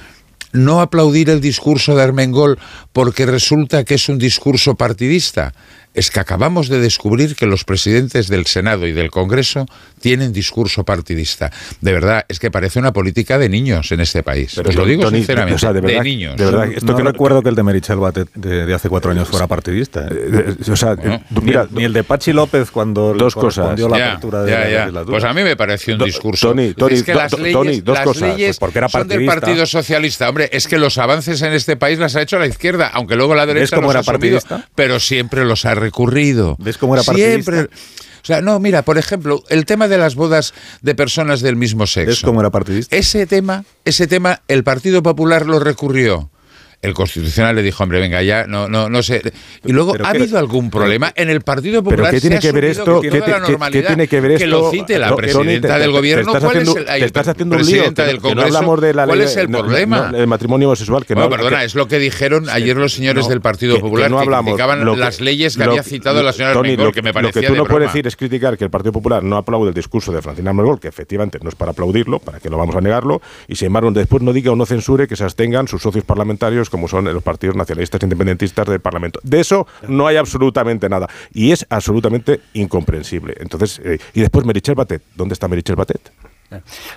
S12: no aplaudir el discurso de Armengol porque resulta que es un discurso partidista es que acabamos de descubrir que los presidentes del Senado y del Congreso tienen discurso partidista. De verdad, es que parece una política de niños en este país. Pero Os lo digo sinceramente, de, niños.
S1: De verdad, esto no que recuerdo que el de Merichel Batet de, hace cuatro años fuera partidista. ¿eh?
S15: o sea,
S1: mira, ni, el de Pachi López cuando
S15: dos cosas.
S1: la apertura de la legislatura.
S12: Pues a mí me pareció un discurso.
S15: Tony, Tony,
S12: es que las leyes,
S15: dos
S12: las
S15: cosas.
S12: leyes
S1: pues porque era
S12: son del Partido Socialista. Hombre, es que los avances en este país las ha hecho la izquierda, aunque luego la derecha los
S1: era
S12: ha subido, pero siempre los ha recurrido.
S1: ¿Ves cómo era
S12: Siempre.
S1: partidista?
S12: O sea, no, mira, por ejemplo, el tema de las bodas de personas del mismo sexo.
S1: ¿Ves cómo era partidista?
S12: Ese tema, ese tema, el Partido Popular lo recurrió. El Constitucional le dijo, hombre, venga, ya, no, no, no sé. Y luego,
S1: pero
S12: ¿ha habido algún problema? En el Partido
S15: ¿Pero
S12: Popular
S15: qué tiene
S12: se ha
S15: que ver esto?
S12: que
S15: ¿Qué,
S12: toda
S15: te-
S12: la
S15: qué-
S12: normalidad,
S15: qué tiene que ver esto?
S12: Que lo cite la presidenta
S15: te- te-
S12: del
S15: te
S12: gobierno.
S15: estás
S12: ¿Cuál
S15: haciendo-
S12: es el, ay,
S15: te estás haciendo un lío.
S12: del
S15: no hablamos de la
S12: ¿Cuál es el
S15: no,
S12: problema?
S15: no, el matrimonio homosexual. Que
S12: bueno,
S15: no,
S12: perdona,
S15: que-
S12: es lo que dijeron ayer los señores del Partido Popular, que,
S15: no hablamos,
S12: criticaban
S15: lo
S12: las leyes que
S15: lo-
S12: había citado la señora
S15: Tony, lo-
S12: que me
S15: Lo que tú no
S12: de
S15: puedes decir es criticar que el Partido Popular no aplaude el discurso de Francina Armengol, que efectivamente no es para aplaudirlo, para que lo vamos a negarlo, y sin embargo después no diga o no censure que se abstengan sus socios parlamentarios, como son los partidos nacionalistas independentistas del Parlamento. De eso no hay absolutamente nada. Y es absolutamente incomprensible. Entonces, eh, y después Merichel Batet. ¿Dónde está Merichel Batet?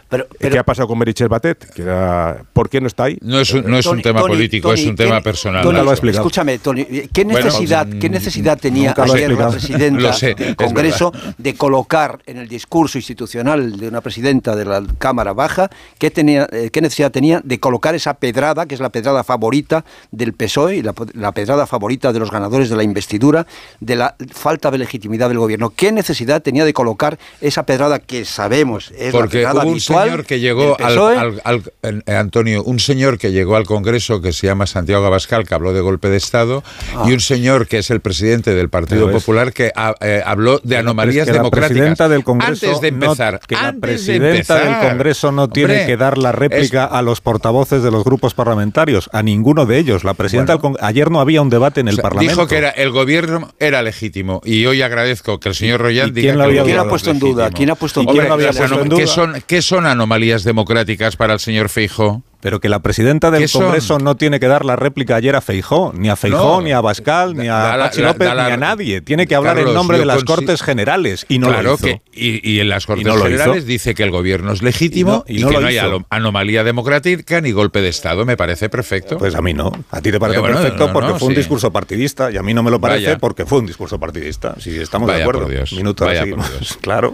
S11: Pero,
S15: ¿Qué ha pasado con Merichel Batet? Que era- ¿Por qué no está ahí?
S12: No es un, no es un tema
S11: Tony,
S12: político,
S11: Tony,
S12: es un
S11: ¿qué-
S12: tema personal.
S11: Tony,
S1: lo ha explicado.
S11: escúchame, Tony, ¿qué necesidad,
S12: mm,
S11: ¿qué necesidad tenía ayer la presidenta
S12: Lo sé,
S11: del
S12: es
S11: Congreso de colocar en el discurso institucional de una presidenta de la Cámara Baja qué, tenía, eh, qué necesidad tenía de colocar esa pedrada, que es la pedrada favorita del PSOE y la, la pedrada favorita de los ganadores de la investidura, de la falta de legitimidad del gobierno? ¿Qué necesidad tenía de colocar esa pedrada que sabemos es la
S12: Hubo un
S11: habitual
S12: señor que llegó
S11: del
S12: al, al- al- eh, Antonio, un señor que llegó al Congreso que se llama Santiago Abascal, que habló de golpe de Estado,
S11: Ah.
S12: y un señor que es el presidente del Partido
S1: Pero es-
S12: Popular que ah, eh, habló de anomalías
S1: Es que la
S12: democráticas.
S1: presidenta del Congreso
S12: antes de
S1: no-
S12: empezar,
S1: que la
S12: antes de
S1: presidenta del
S12: empezar.
S1: Congreso no tiene
S12: Hombre,
S1: que dar la réplica a los portavoces de los grupos parlamentarios, a ninguno de ellos. La presidenta del Cong- ayer no había un debate en el
S12: o sea,
S1: Parlamento.
S12: Dijo que era, el gobierno era legítimo y hoy agradezco que el señor Royal
S1: ¿Y
S12: diga
S1: quién lo
S12: que el
S1: había
S11: ¿Quién ha puesto
S12: es
S11: en duda? ¿Quién ha puesto en
S1: ¿Y quién
S11: duda?
S1: lo había
S12: ¿qué son, ¿Qué son anomalías democráticas para el señor Feijóo?
S1: Pero que la presidenta del. Congreso no tiene que dar la réplica ayer a Feijó, ni a Feijó,
S12: No.
S1: ni a Bascal, ni a Pachi López,
S12: da la-
S1: ni a nadie. Tiene que hablar
S12: Carlos,
S1: en nombre de las Cortes Generales y no
S12: claro
S1: lo hizo.
S12: que y, y en las Cortes
S1: no.
S12: Generales dice que el gobierno es legítimo
S1: Y
S12: y,
S1: no- y no
S12: que no hay anomalía democrática ni golpe de Estado. Me parece perfecto.
S1: Pues a mí no. A ti te parece
S12: bueno,
S1: perfecto porque fue un
S12: sí.
S1: discurso partidista y a mí no me lo parece
S12: Vaya.
S1: porque fue un discurso partidista. Si estamos
S12: Vaya
S1: de acuerdo.
S12: por Dios.
S1: Minuto
S12: Vaya
S1: seguimos.
S12: por Dios.
S1: Claro.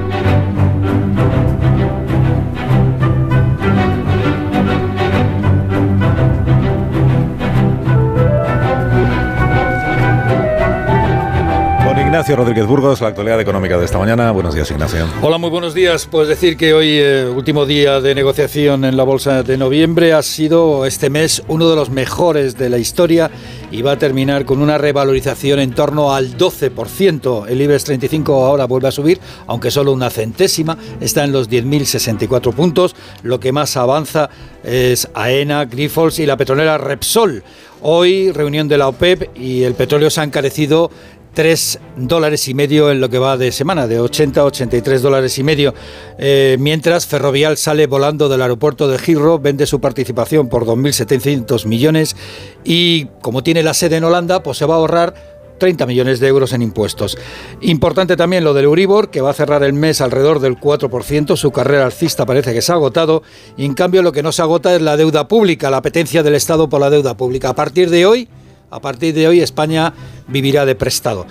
S1: Ignacio Rodríguez Burgos, la actualidad económica de esta mañana. Buenos días, Ignacio.
S20: Hola, muy buenos días. Pues decir que hoy, eh, último día de negociación en la bolsa de noviembre, ha sido este mes uno de los mejores de la historia y va a terminar con una revalorización en torno al 12%. El IBEX 35 ahora vuelve a subir, aunque solo una centésima, está en los 10.064 puntos. Lo que más avanza es AENA, Grifols y la petrolera Repsol. Hoy, reunión de la OPEP y el petróleo se ha encarecido 3 dólares y medio en lo que va de semana, de 80 a 83 dólares y medio. Eh, mientras Ferrovial sale volando del aeropuerto de Heathrow, vende su participación por 2.700 millones y como tiene la sede en Holanda, pues se va a ahorrar 30 millones de euros en impuestos. Importante también lo del Euribor, que va a cerrar el mes alrededor del 4%. Su carrera alcista parece que se ha agotado. Y en cambio lo que no se agota es la deuda pública, la apetencia del Estado por la deuda pública. A partir de hoy, a partir de hoy España vivirá de prestado.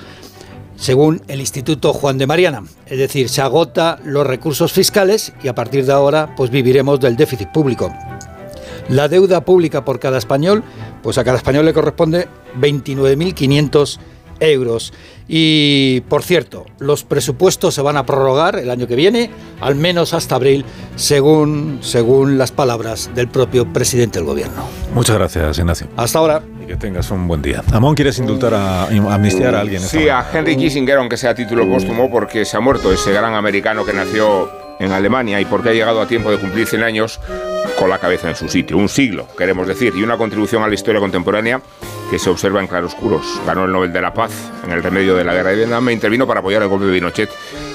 S20: Según el Instituto Juan de Mariana, es decir, se agota los recursos fiscales y a partir de ahora pues viviremos del déficit público. La deuda pública por cada español, pues a cada español le corresponde 29.500 euros. Y por cierto, los presupuestos se van a prorrogar el año que viene, al menos hasta abril, según, según las palabras del propio presidente del gobierno.
S1: Muchas gracias, Ignacio.
S20: Hasta ahora.
S1: Que tengas un buen día. Amón, ¿quieres indultar a, amnistiar a alguien?
S14: Sí, a Henry Kissinger, aunque sea a título póstumo, porque se ha muerto ese gran americano que nació en Alemania y porque ha llegado a tiempo de cumplir 100 años con la cabeza en su sitio. Un siglo, queremos decir, y una contribución a la historia contemporánea que se observa en claroscuros. Ganó el Nobel de la Paz en el remedio de la guerra de Vietnam e intervino para apoyar el golpe de Pinochet,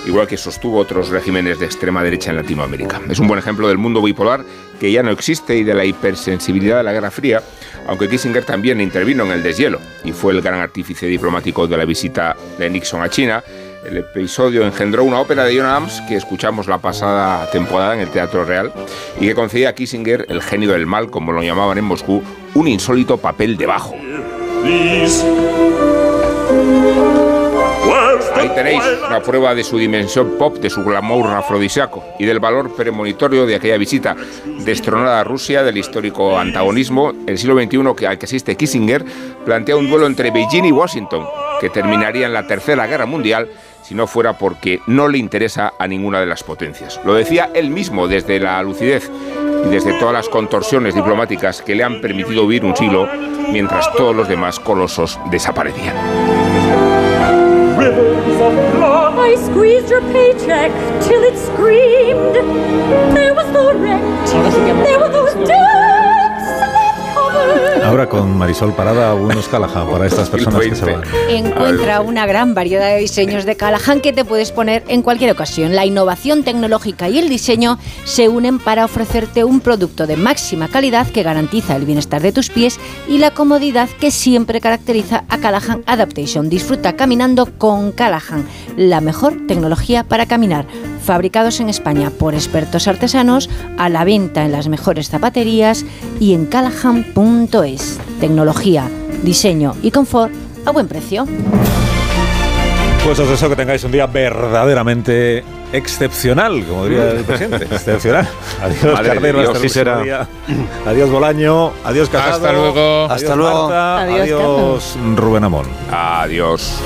S14: igual que sostuvo otros regímenes de extrema derecha en Latinoamérica. Es un buen ejemplo del mundo bipolar que ya no existe y de la hipersensibilidad de la Guerra Fría, aunque Kissinger también intervino en el deshielo y fue el gran artífice diplomático de la visita de Nixon a China. El episodio engendró una ópera de John Adams que escuchamos la pasada temporada en el Teatro Real y que concedía a Kissinger, el genio del mal, como lo llamaban en Moscú, un insólito papel de bajo. Ahí tenéis una prueba de su dimensión pop, de su glamour afrodisíaco y del valor premonitorio de aquella visita destronada a Rusia del histórico antagonismo. El siglo XXI al que asiste Kissinger plantea un duelo entre Beijing y Washington que terminaría en la Tercera Guerra Mundial si no fuera porque no le interesa a ninguna de las potencias. Lo decía él mismo desde la lucidez y desde todas las contorsiones diplomáticas que le han permitido vivir un siglo mientras todos los demás colosos desaparecían.
S21: I squeezed your paycheck till it screamed. There was the rent. There were those dead.
S1: Ahora con Marisol Parada, unos Callahan para estas personas que se van.
S10: Encuentra una gran variedad de diseños de Callahan que te puedes poner en cualquier ocasión. La innovación tecnológica y el diseño se unen para ofrecerte un producto de máxima calidad que garantiza el bienestar de tus pies y la comodidad que siempre caracteriza a Callahan Adaptation. Disfruta caminando con Callahan, la mejor tecnología para caminar fabricados en España por expertos artesanos, a la venta en las mejores zapaterías y en callahan.es. Tecnología, diseño y confort a buen precio.
S1: Pues os deseo que tengáis un día verdaderamente excepcional, como diría el presidente. excepcional. Adiós, Cardero. hasta Adiós, Bolaño. Adiós, Casado.
S12: Hasta luego.
S1: Hasta luego. adiós, Rubén Amón.
S14: Adiós.